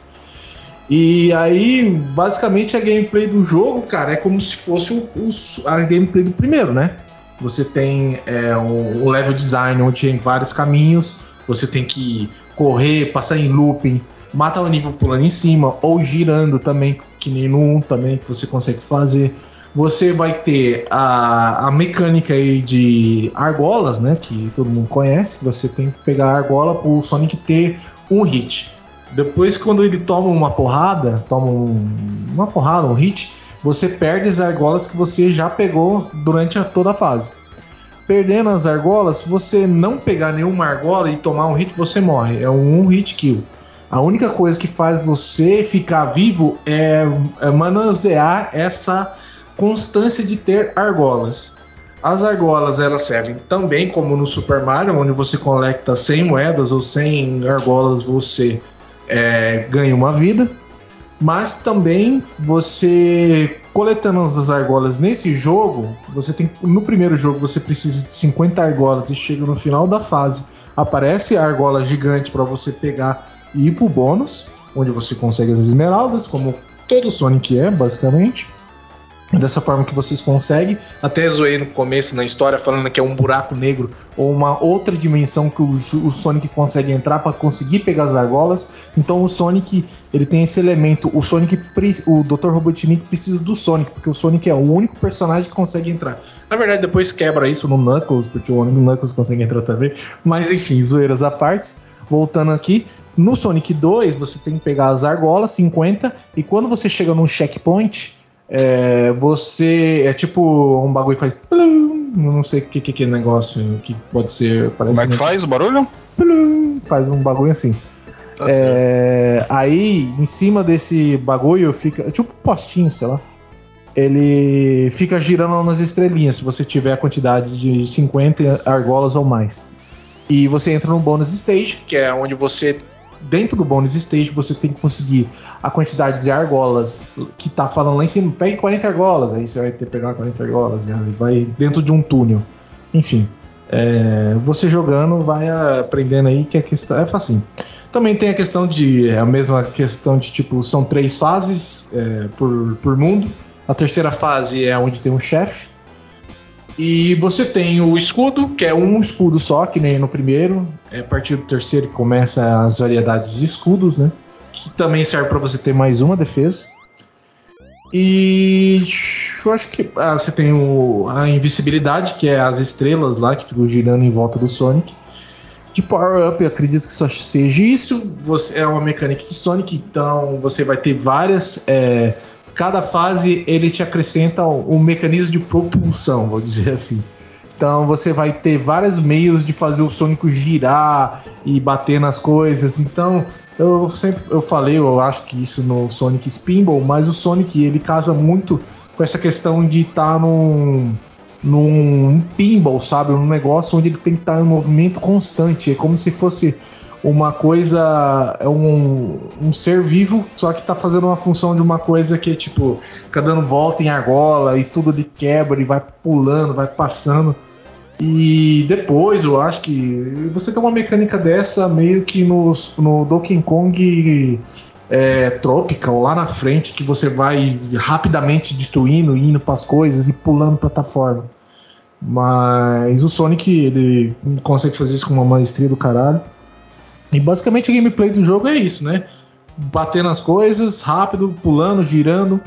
E aí, basicamente, a gameplay do jogo, cara, é como se fosse o, o a gameplay do primeiro, né? Você tem é, um, um level design onde tem vários caminhos, você tem que correr, passar em looping, matar o nível pulando em cima, ou girando também, que nem no 1 também, que você consegue fazer. Você vai ter a, a mecânica aí de argolas, né? Que todo mundo conhece. Você tem que pegar a argola para o Sonic ter um hit. Depois, quando ele toma uma porrada, toma um, uma porrada, um hit, você perde as argolas que você já pegou durante a, toda a fase. Perdendo as argolas, você não pegar nenhuma argola e tomar um hit, você morre. É um hit kill. A única coisa que faz você ficar vivo é, é manusear essa constância de ter argolas. As argolas elas servem também como no Super Mario, onde você coleta 100 moedas ou 100 argolas, você é, ganha uma vida mas também você coletando as argolas nesse jogo, você tem no primeiro jogo você precisa de 50 argolas e chega no final da fase, aparece a argola gigante para você pegar e ir pro bônus, onde você consegue as esmeraldas, como todo Sonic é, basicamente dessa forma que vocês conseguem. Até zoei no começo na história falando que é um buraco negro ou uma outra dimensão que o, o Sonic consegue entrar para conseguir pegar as argolas. Então o Sonic ele tem esse elemento. O Sonic, o Dr. Robotnik precisa do Sonic porque o Sonic é o único personagem que consegue entrar. Na verdade depois quebra isso no Knuckles porque o único Knuckles consegue entrar também. Mas enfim, zoeiras à parte. Voltando aqui, no Sonic 2 você tem que pegar as argolas 50 e quando você chega num checkpoint é, você é tipo um bagulho que faz. Plum, não sei o que, que, que é negócio que pode ser. Como é que faz o barulho? Plum, faz um bagulho assim. Tá é, aí, em cima desse bagulho, fica. Tipo um postinho, sei lá. Ele fica girando nas estrelinhas, se você tiver a quantidade de 50 argolas ou mais. E você entra no bonus stage, que é onde você dentro do bonus stage você tem que conseguir a quantidade de argolas que tá falando lá em cima. Pegue 40 argolas, aí você vai ter que pegar 40 argolas, vai dentro de um túnel. Enfim, é, você jogando vai aprendendo aí que a questão é fácil. Também tem a questão de é a mesma questão de tipo são três fases é, por, por mundo. A terceira fase é onde tem um chefe e você tem o escudo, que é um escudo só, que nem no primeiro. É a partir do terceiro que começa as variedades de escudos, né? Que também serve para você ter mais uma defesa. E eu acho que ah, você tem o, a invisibilidade, que é as estrelas lá que ficam girando em volta do Sonic. De power-up, acredito que só seja isso. Você, é uma mecânica de Sonic, então você vai ter várias é, cada fase ele te acrescenta um, um mecanismo de propulsão, vou dizer assim. Então você vai ter vários meios de fazer o Sonic girar e bater nas coisas. Então eu sempre eu falei, eu acho que isso no Sonic Spinball, mas o Sonic ele casa muito com essa questão de estar tá num num pinball, sabe, um negócio onde ele tem que estar tá em movimento constante, é como se fosse uma coisa, é um, um ser vivo, só que tá fazendo uma função de uma coisa que é tipo, fica dando volta em argola e tudo de quebra e vai pulando, vai passando. E depois eu acho que você tem uma mecânica dessa meio que no, no Donkey Kong é, Tropical, lá na frente, que você vai rapidamente destruindo, indo para as coisas e pulando plataforma. Mas o Sonic, ele consegue fazer isso com uma maestria do caralho. E basicamente a gameplay do jogo é isso, né? batendo as coisas, rápido, pulando, girando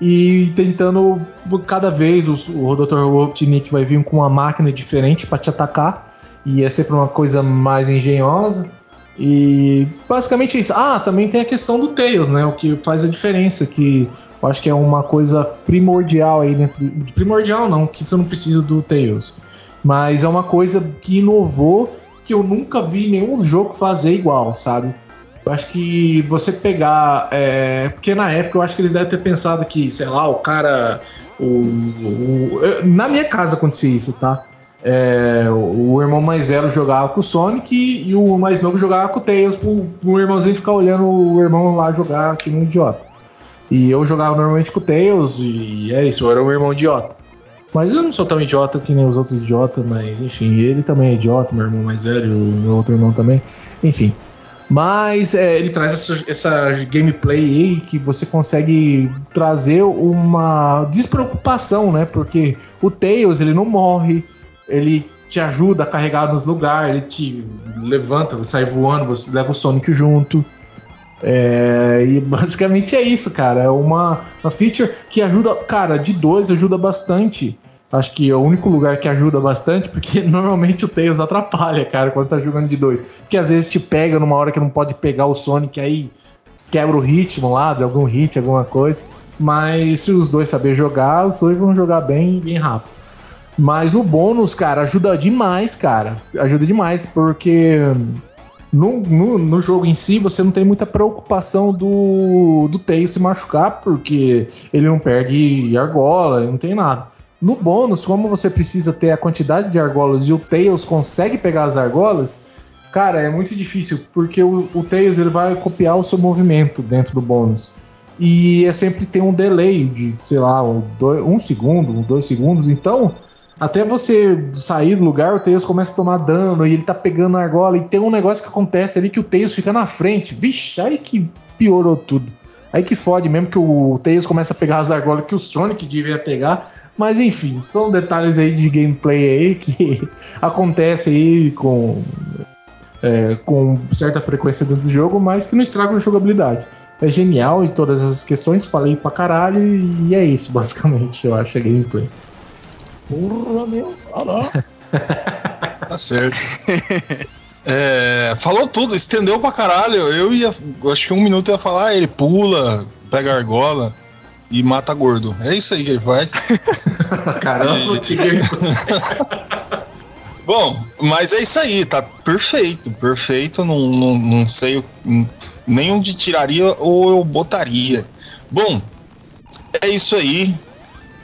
e tentando cada vez o, o Dr. Robotnik vai vir com uma máquina diferente para te atacar e é sempre uma coisa mais engenhosa. E basicamente é isso. Ah, também tem a questão do Tails, né? O que faz a diferença, que eu acho que é uma coisa primordial aí dentro. Do, primordial não, que você não precisa do Tails. Mas é uma coisa que inovou que eu nunca vi nenhum jogo fazer igual, sabe? Eu acho que você pegar. É, porque na época eu acho que eles devem ter pensado que, sei lá, o cara. O, o, na minha casa acontecia isso, tá? É, o, o, irmão mais velho jogava com o Sonic e, e o mais novo jogava com o Tails pro, pro irmãozinho ficar olhando o irmão lá jogar aqui no idiota. E eu jogava normalmente com o Tails e é isso, eu era um irmão idiota. Mas eu não sou tão idiota que nem os outros idiotas, mas enfim, ele também é idiota, meu irmão mais velho, meu outro irmão também. Enfim. Mas é, ele traz essa, essa gameplay aí que você consegue trazer uma despreocupação, né? Porque o Tails, ele não morre, ele te ajuda a carregar nos lugares, ele te levanta, sai voando, você leva o Sonic junto. É, e basicamente é isso, cara. É uma, uma feature que ajuda, cara, de dois ajuda bastante. Acho que é o único lugar que ajuda bastante, porque normalmente o Tails atrapalha, cara, quando tá jogando de dois. Porque às vezes te pega numa hora que não pode pegar o Sonic, aí quebra o ritmo lá, de algum hit, alguma coisa. Mas se os dois saber jogar, os dois vão jogar bem, bem rápido. Mas no bônus, cara, ajuda demais, cara. Ajuda demais, porque no, no, no, jogo em si, você não tem muita preocupação do, do Tails se machucar, porque ele não perde argola, não tem nada. No bônus, como você precisa ter a quantidade de argolas e o Tails consegue pegar as argolas, cara, é muito difícil, porque o, o Tails ele vai copiar o seu movimento dentro do bônus. E é sempre tem um delay de, sei lá, um, dois, um segundo, dois segundos. Então, até você sair do lugar, o Tails começa a tomar dano e ele tá pegando a argola. E tem um negócio que acontece ali que o Tails fica na frente. Vixe, aí que piorou tudo. Aí que fode mesmo que o Tails começa a pegar as argolas que o Sonic devia pegar. Mas enfim, são detalhes aí de gameplay aí que acontece aí com, é, com certa frequência dentro do jogo, mas que não estraga a jogabilidade. É genial em todas essas questões, falei pra caralho e é isso, basicamente, eu acho, a gameplay. Porra, meu. tá certo. É, falou tudo, estendeu pra caralho. Eu ia. Acho que um minuto eu ia falar, ele pula, pega a argola e mata gordo. É isso aí que ele faz. Caramba, que Bom, mas é isso aí, tá perfeito, perfeito. Não, não, não sei nem onde tiraria ou eu botaria. Bom, é isso aí.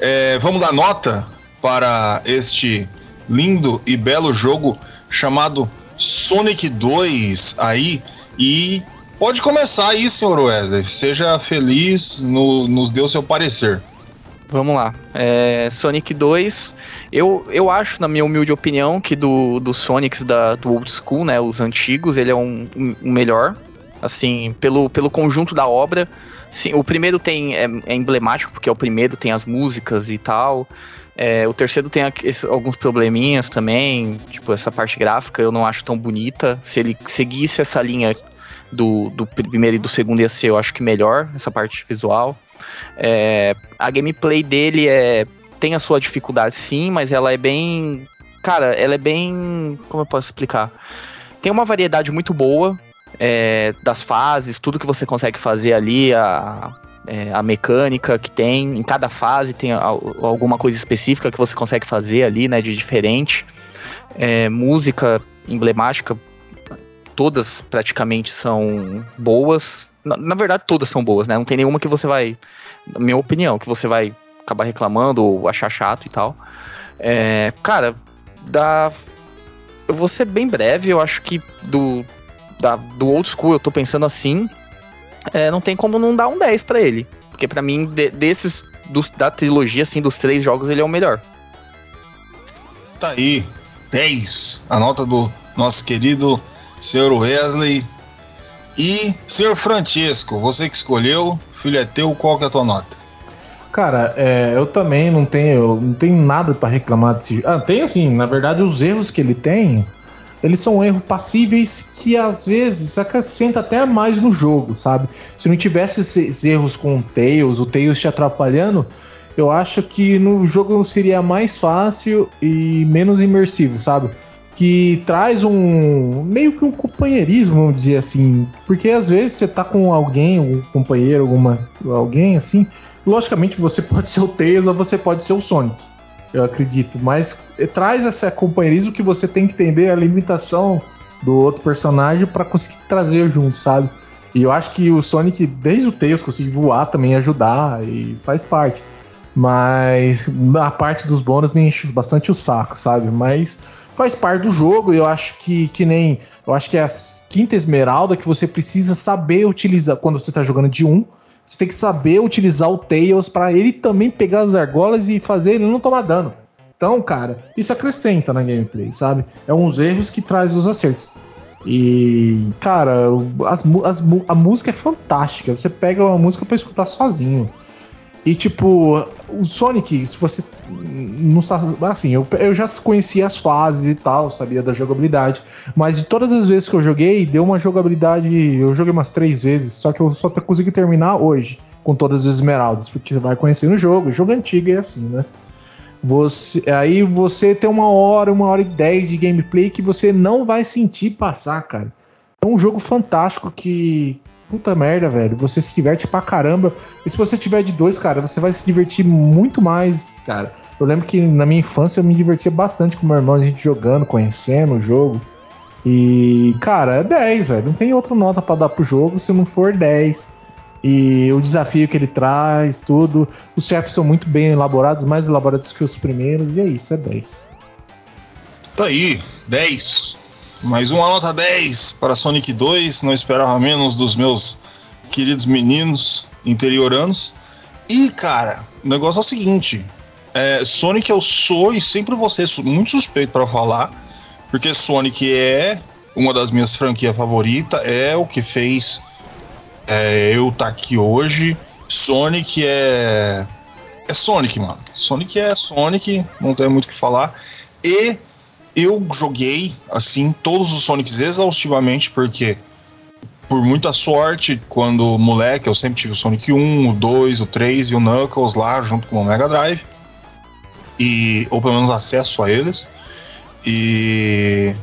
É, vamos dar nota para este lindo e belo jogo chamado Sonic 2 aí e pode começar aí, senhor Wesley. Seja feliz, no, nos dê o seu parecer. Vamos lá. É, Sonic 2, eu, eu acho, na minha humilde opinião, que do, do Sonics da, do old school, né, os antigos, ele é um, um, um melhor. Assim, pelo, pelo conjunto da obra. Sim, o primeiro tem é, é emblemático, porque é o primeiro, tem as músicas e tal. É, o terceiro tem alguns probleminhas também, tipo, essa parte gráfica eu não acho tão bonita. Se ele seguisse essa linha do, do primeiro e do segundo ia ser, eu acho que melhor, essa parte visual. É, a gameplay dele é tem a sua dificuldade sim, mas ela é bem. Cara, ela é bem. Como eu posso explicar? Tem uma variedade muito boa é, das fases, tudo que você consegue fazer ali, a, é, a mecânica que tem. Em cada fase tem alguma coisa específica que você consegue fazer ali, né, de diferente. É, música emblemática, todas praticamente são boas. Na, na, verdade, todas são boas, né? Não tem nenhuma que você vai, na minha opinião, que você vai acabar reclamando ou achar chato e tal. É, cara, da. Eu vou ser bem breve, eu acho que do, da, do old school eu tô pensando assim é, não tem como não dar um 10 para ele. Porque para mim, de, desses dos, da trilogia, assim, dos três jogos, ele é o melhor. Tá aí, 10. A nota do nosso querido senhor Wesley. E, senhor Francisco, você que escolheu, filho é teu, qual que é a tua nota? Cara, é, eu também não tenho, não tenho nada para reclamar desse Ah, tem assim, na verdade, os erros que ele tem eles são erros passíveis que às vezes acrescenta até mais no jogo, sabe? Se não tivesse esses erros com o Tails, o Tails te atrapalhando, eu acho que no jogo seria mais fácil e menos imersivo, sabe? Que traz um meio que um companheirismo, vamos dizer assim, porque às vezes você tá com alguém, um companheiro, alguma alguém assim, logicamente você pode ser o Tails ou você pode ser o Sonic eu acredito. Mas traz esse companheirismo que você tem que entender a limitação do outro personagem para conseguir trazer junto, sabe? E eu acho que o Sonic, desde o Tails, conseguir voar também, ajudar, e faz parte. Mas a parte dos bônus me enche bastante o saco, sabe? Mas faz parte do jogo, e eu acho que, que nem. Eu acho que é a quinta esmeralda que você precisa saber utilizar quando você tá jogando de um você tem que saber utilizar o Tails para ele também pegar as argolas e fazer ele não tomar dano. Então, cara, isso acrescenta na gameplay, sabe? É uns erros que traz os acertos. E, cara, as, as, a música é fantástica. Você pega uma música para escutar sozinho. E tipo, o Sonic, se você não sabe. Assim, eu, eu já conhecia as fases e tal, sabia da jogabilidade. Mas de todas as vezes que eu joguei, deu uma jogabilidade. Eu joguei umas três vezes, só que eu só consegui terminar hoje com todas as esmeraldas, porque você vai conhecendo o jogo. Jogo antigo é assim, né? Você, aí você tem uma hora, uma hora e dez de gameplay que você não vai sentir passar, cara. É um jogo fantástico que, puta merda, velho. Você se diverte pra caramba. E se você tiver de dois, cara, você vai se divertir muito mais, cara. Eu lembro que na minha infância eu me divertia bastante com meu irmão, a gente jogando, conhecendo o jogo. E, cara, é 10, velho. Não tem outra nota para dar pro jogo se não for 10. E o desafio que ele traz, tudo. Os chefes são muito bem elaborados, mais elaborados que os primeiros, e é isso, é 10. Tá aí, 10. Mais uma nota 10 para Sonic 2. Não esperava menos dos meus queridos meninos interioranos. E, cara, o negócio é o seguinte: é, Sonic eu sou e sempre vou ser muito suspeito para falar, porque Sonic é uma das minhas franquias favoritas, é o que fez é, eu estar tá aqui hoje. Sonic é. É Sonic, mano. Sonic é Sonic, não tem muito o que falar. E eu joguei, assim, todos os Sonics exaustivamente, porque por muita sorte, quando moleque, eu sempre tive o Sonic 1, o 2, o 3 e o Knuckles lá, junto com o Mega Drive. E, ou pelo menos acesso a eles. E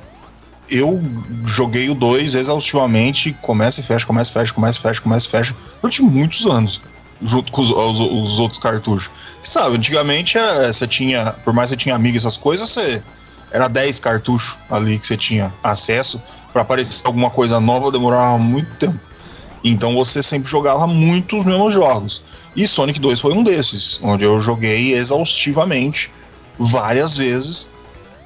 eu joguei o 2 exaustivamente, começa e fecha, começa e fecha, começa e fecha, começa e fecha, durante muitos anos, junto com os, os, os outros cartuchos. Sabe, antigamente é, você tinha, por mais que você tinha amigo essas coisas, você era 10 cartuchos ali que você tinha acesso. Para aparecer alguma coisa nova demorava muito tempo. Então você sempre jogava muito os mesmos jogos. E Sonic 2 foi um desses, onde eu joguei exaustivamente várias vezes.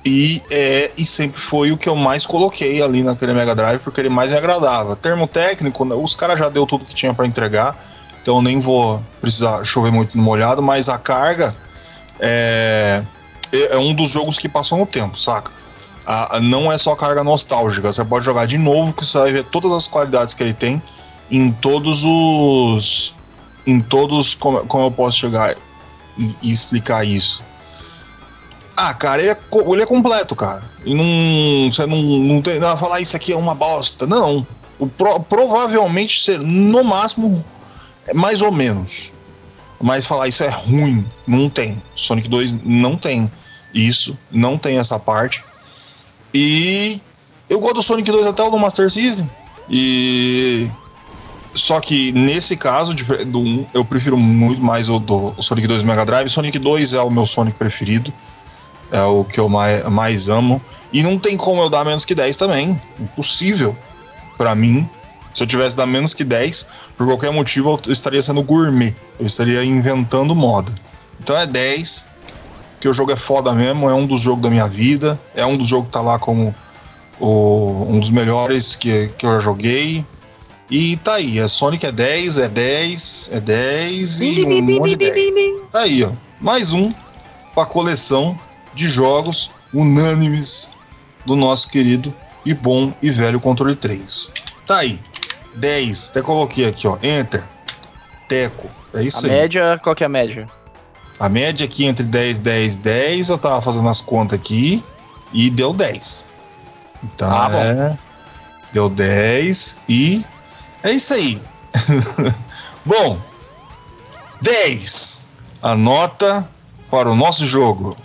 E, é, e sempre foi o que eu mais coloquei ali naquele Mega Drive, porque ele mais me agradava. Termo técnico, os caras já deu tudo que tinha para entregar, então nem vou precisar chover muito no molhado, mas a carga é, é, é um dos jogos que passou no tempo, saca? Ah, não é só carga nostálgica, você pode jogar de novo que você vai ver todas as qualidades que ele tem em todos os. Em todos. Como, como eu posso chegar e, e explicar isso? Ah, cara, ele é, ele é completo, cara. E não. Você não, não tem. Não, falar isso aqui é uma bosta. Não. O, pro, provavelmente, ser, no máximo, é mais ou menos. Mas falar isso é ruim, não tem. Sonic 2 não tem isso, não tem essa parte. E eu gosto do Sonic 2 até o do Master System. E só que nesse caso do 1, eu prefiro muito mais o do Sonic 2 Mega Drive. Sonic 2 é o meu Sonic preferido. É o que eu mais, mais amo. E não tem como eu dar menos que 10 também. Impossível. para mim. Se eu tivesse dar menos que 10, por qualquer motivo eu estaria sendo gourmet. Eu estaria inventando moda. Então é 10, que o jogo é foda mesmo, é um dos jogos da minha vida, é um dos jogos que tá lá como o, um dos melhores que, que eu já joguei. E tá aí, a Sonic é 10, é 10, é 10 e um monte de 10. Tá aí, ó. Mais um pra coleção de jogos unânimes do nosso querido e bom e velho controle 3. Tá aí. 10. Até coloquei aqui, ó. Enter. Teco. É isso a aí. A média, qual que é a média? A média aqui entre 10, 10, 10. Eu tava fazendo as contas aqui e deu 10. Então Ah, bom. é. Deu 10 e. É isso aí. bom, 10. A nota para o nosso jogo.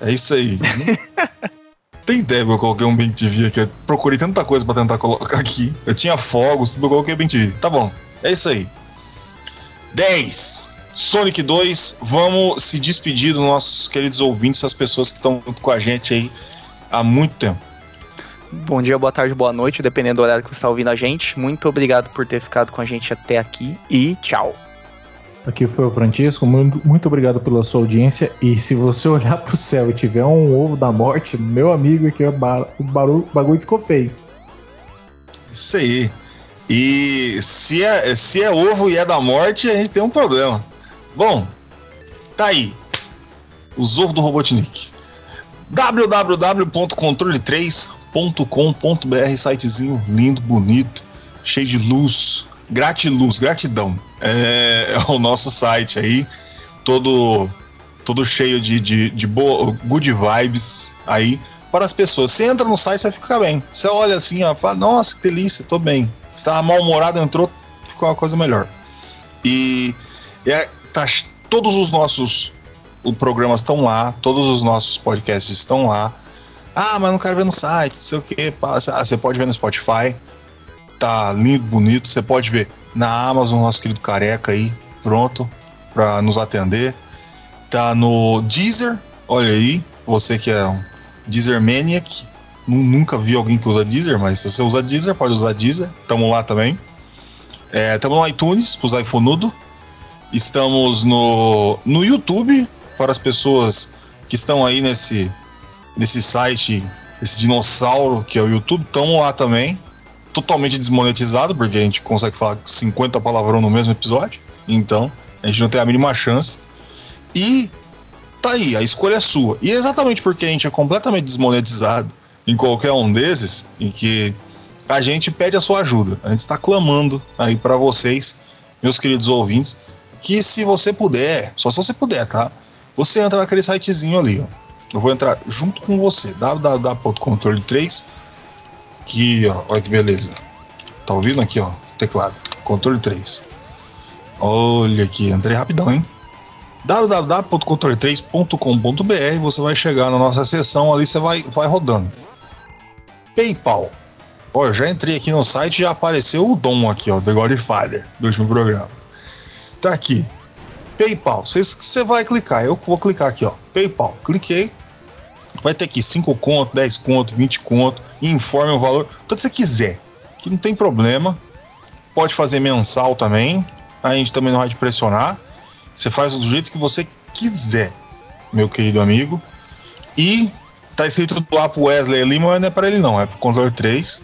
É isso aí. Tem ideia, eu coloquei um Bem TV aqui. Eu procurei tanta coisa pra tentar colocar aqui. Eu tinha fogos, tudo eu coloquei Bem TV. Tá bom, é isso aí. 10. Sonic 2, vamos se despedir dos nossos queridos ouvintes, as pessoas que estão com a gente aí há muito tempo. Bom dia, boa tarde, boa noite, dependendo do horário que você está ouvindo a gente. Muito obrigado por ter ficado com a gente até aqui e tchau. Aqui foi o Francisco, muito, muito obrigado pela sua audiência. E se você olhar pro céu e tiver um ovo da morte, meu amigo, aqui o, bar, o barulho, o bagulho ficou feio. Isso aí. E se é, se é ovo e é da morte, a gente tem um problema. Bom, tá aí. Os ovos do Robotnik. www.controle3.com.br Sitezinho lindo, bonito, cheio de luz. Gratiluz, gratidão. É, é o nosso site aí. Todo, todo cheio de, de, de boa, good vibes aí para as pessoas. Você entra no site, você fica bem. Você olha assim, ó, fala, nossa, que delícia, tô bem. Você tava mal-humorado, entrou, ficou uma coisa melhor. E é, tá, todos os nossos os programas estão lá, todos os nossos podcasts estão lá. Ah, mas não quero ver no site, sei o que. Ah, você pode ver no Spotify. Tá lindo, bonito. Você pode ver na Amazon, nosso querido careca aí, pronto para nos atender. Tá no Deezer, olha aí, você que é um Deezer Maniac. Nu- Nunca vi alguém que usa Deezer, mas se você usa Deezer, pode usar Deezer. Tamo lá também. Estamos no iTunes, pros iPhonudo. Estamos no, no YouTube, para as pessoas que estão aí nesse, nesse site, esse dinossauro que é o YouTube. Estamos lá também. Totalmente desmonetizado, porque a gente consegue falar 50 palavrão no mesmo episódio. Então, a gente não tem a mínima chance. E tá aí, a escolha é sua. E é exatamente porque a gente é completamente desmonetizado em qualquer um desses, em que a gente pede a sua ajuda. A gente está clamando aí para vocês, meus queridos ouvintes, que se você puder, só se você puder, tá? Você entra naquele sitezinho ali, ó. Eu vou entrar junto com você, www.controle3, que, ó, olha que beleza. Tá ouvindo aqui, ó, teclado, controle 3. Olha aqui, entrei rapidão, hein? www.controle3.com.br você vai chegar na nossa seção ali, você vai, vai rodando. PayPal. Ó, já entrei aqui no site e já apareceu o Dom aqui, ó, do Godfather, do último programa. Tá aqui. PayPal. Você vai clicar, eu vou clicar aqui, ó. PayPal. Cliquei. Vai ter aqui 5 conto, 10 conto, 20 conto. Informe o valor. Tudo que você quiser. Que não tem problema. Pode fazer mensal também. A gente também não vai te pressionar. Você faz do jeito que você quiser, meu querido amigo. E tá escrito lá pro Wesley Lima, mas não é pra ele não, é pro controle 3.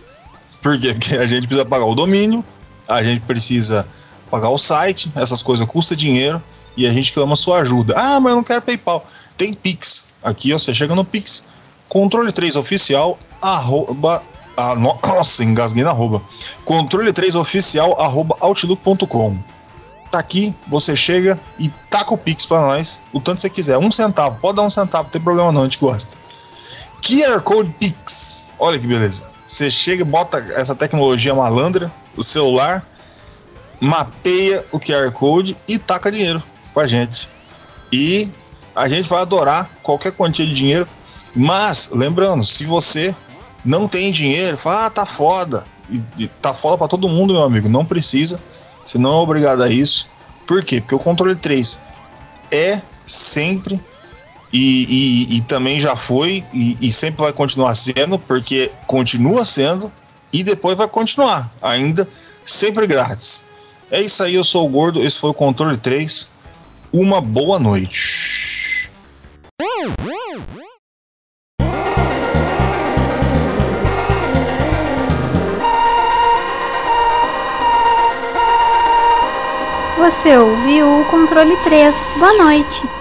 Por quê? Porque a gente precisa pagar o domínio, a gente precisa pagar o site, essas coisas custam dinheiro e a gente clama sua ajuda. Ah, mas eu não quero PayPal. Tem Pix. Aqui ó, você chega no Pix. Controle 3 oficial, arroba. Ah, no- nossa, engasguei na arroba. Controle 3 oficial, arroba outlook.com. Tá aqui, você chega e taca o Pix pra nós, o tanto que você quiser. Um centavo, pode dar um centavo, não tem problema não, a gente gosta. QR Code Pix. Olha que beleza. Você chega, bota essa tecnologia malandra, o celular, mapeia o QR Code e taca dinheiro com a gente. E a gente vai adorar qualquer quantia de dinheiro. Mas, lembrando, se você não tem dinheiro, fala, ah, tá foda. E, e tá foda pra todo mundo, meu amigo. Não precisa. Você não é obrigado a isso. Por quê? Porque o controle 3 é sempre e, e- e também já foi e sempre vai continuar sendo, porque continua sendo e depois vai continuar, ainda sempre grátis. É isso aí, eu sou o Gordo, esse foi o Controle 3. Uma boa noite. Você ouviu o controle 3. Boa noite.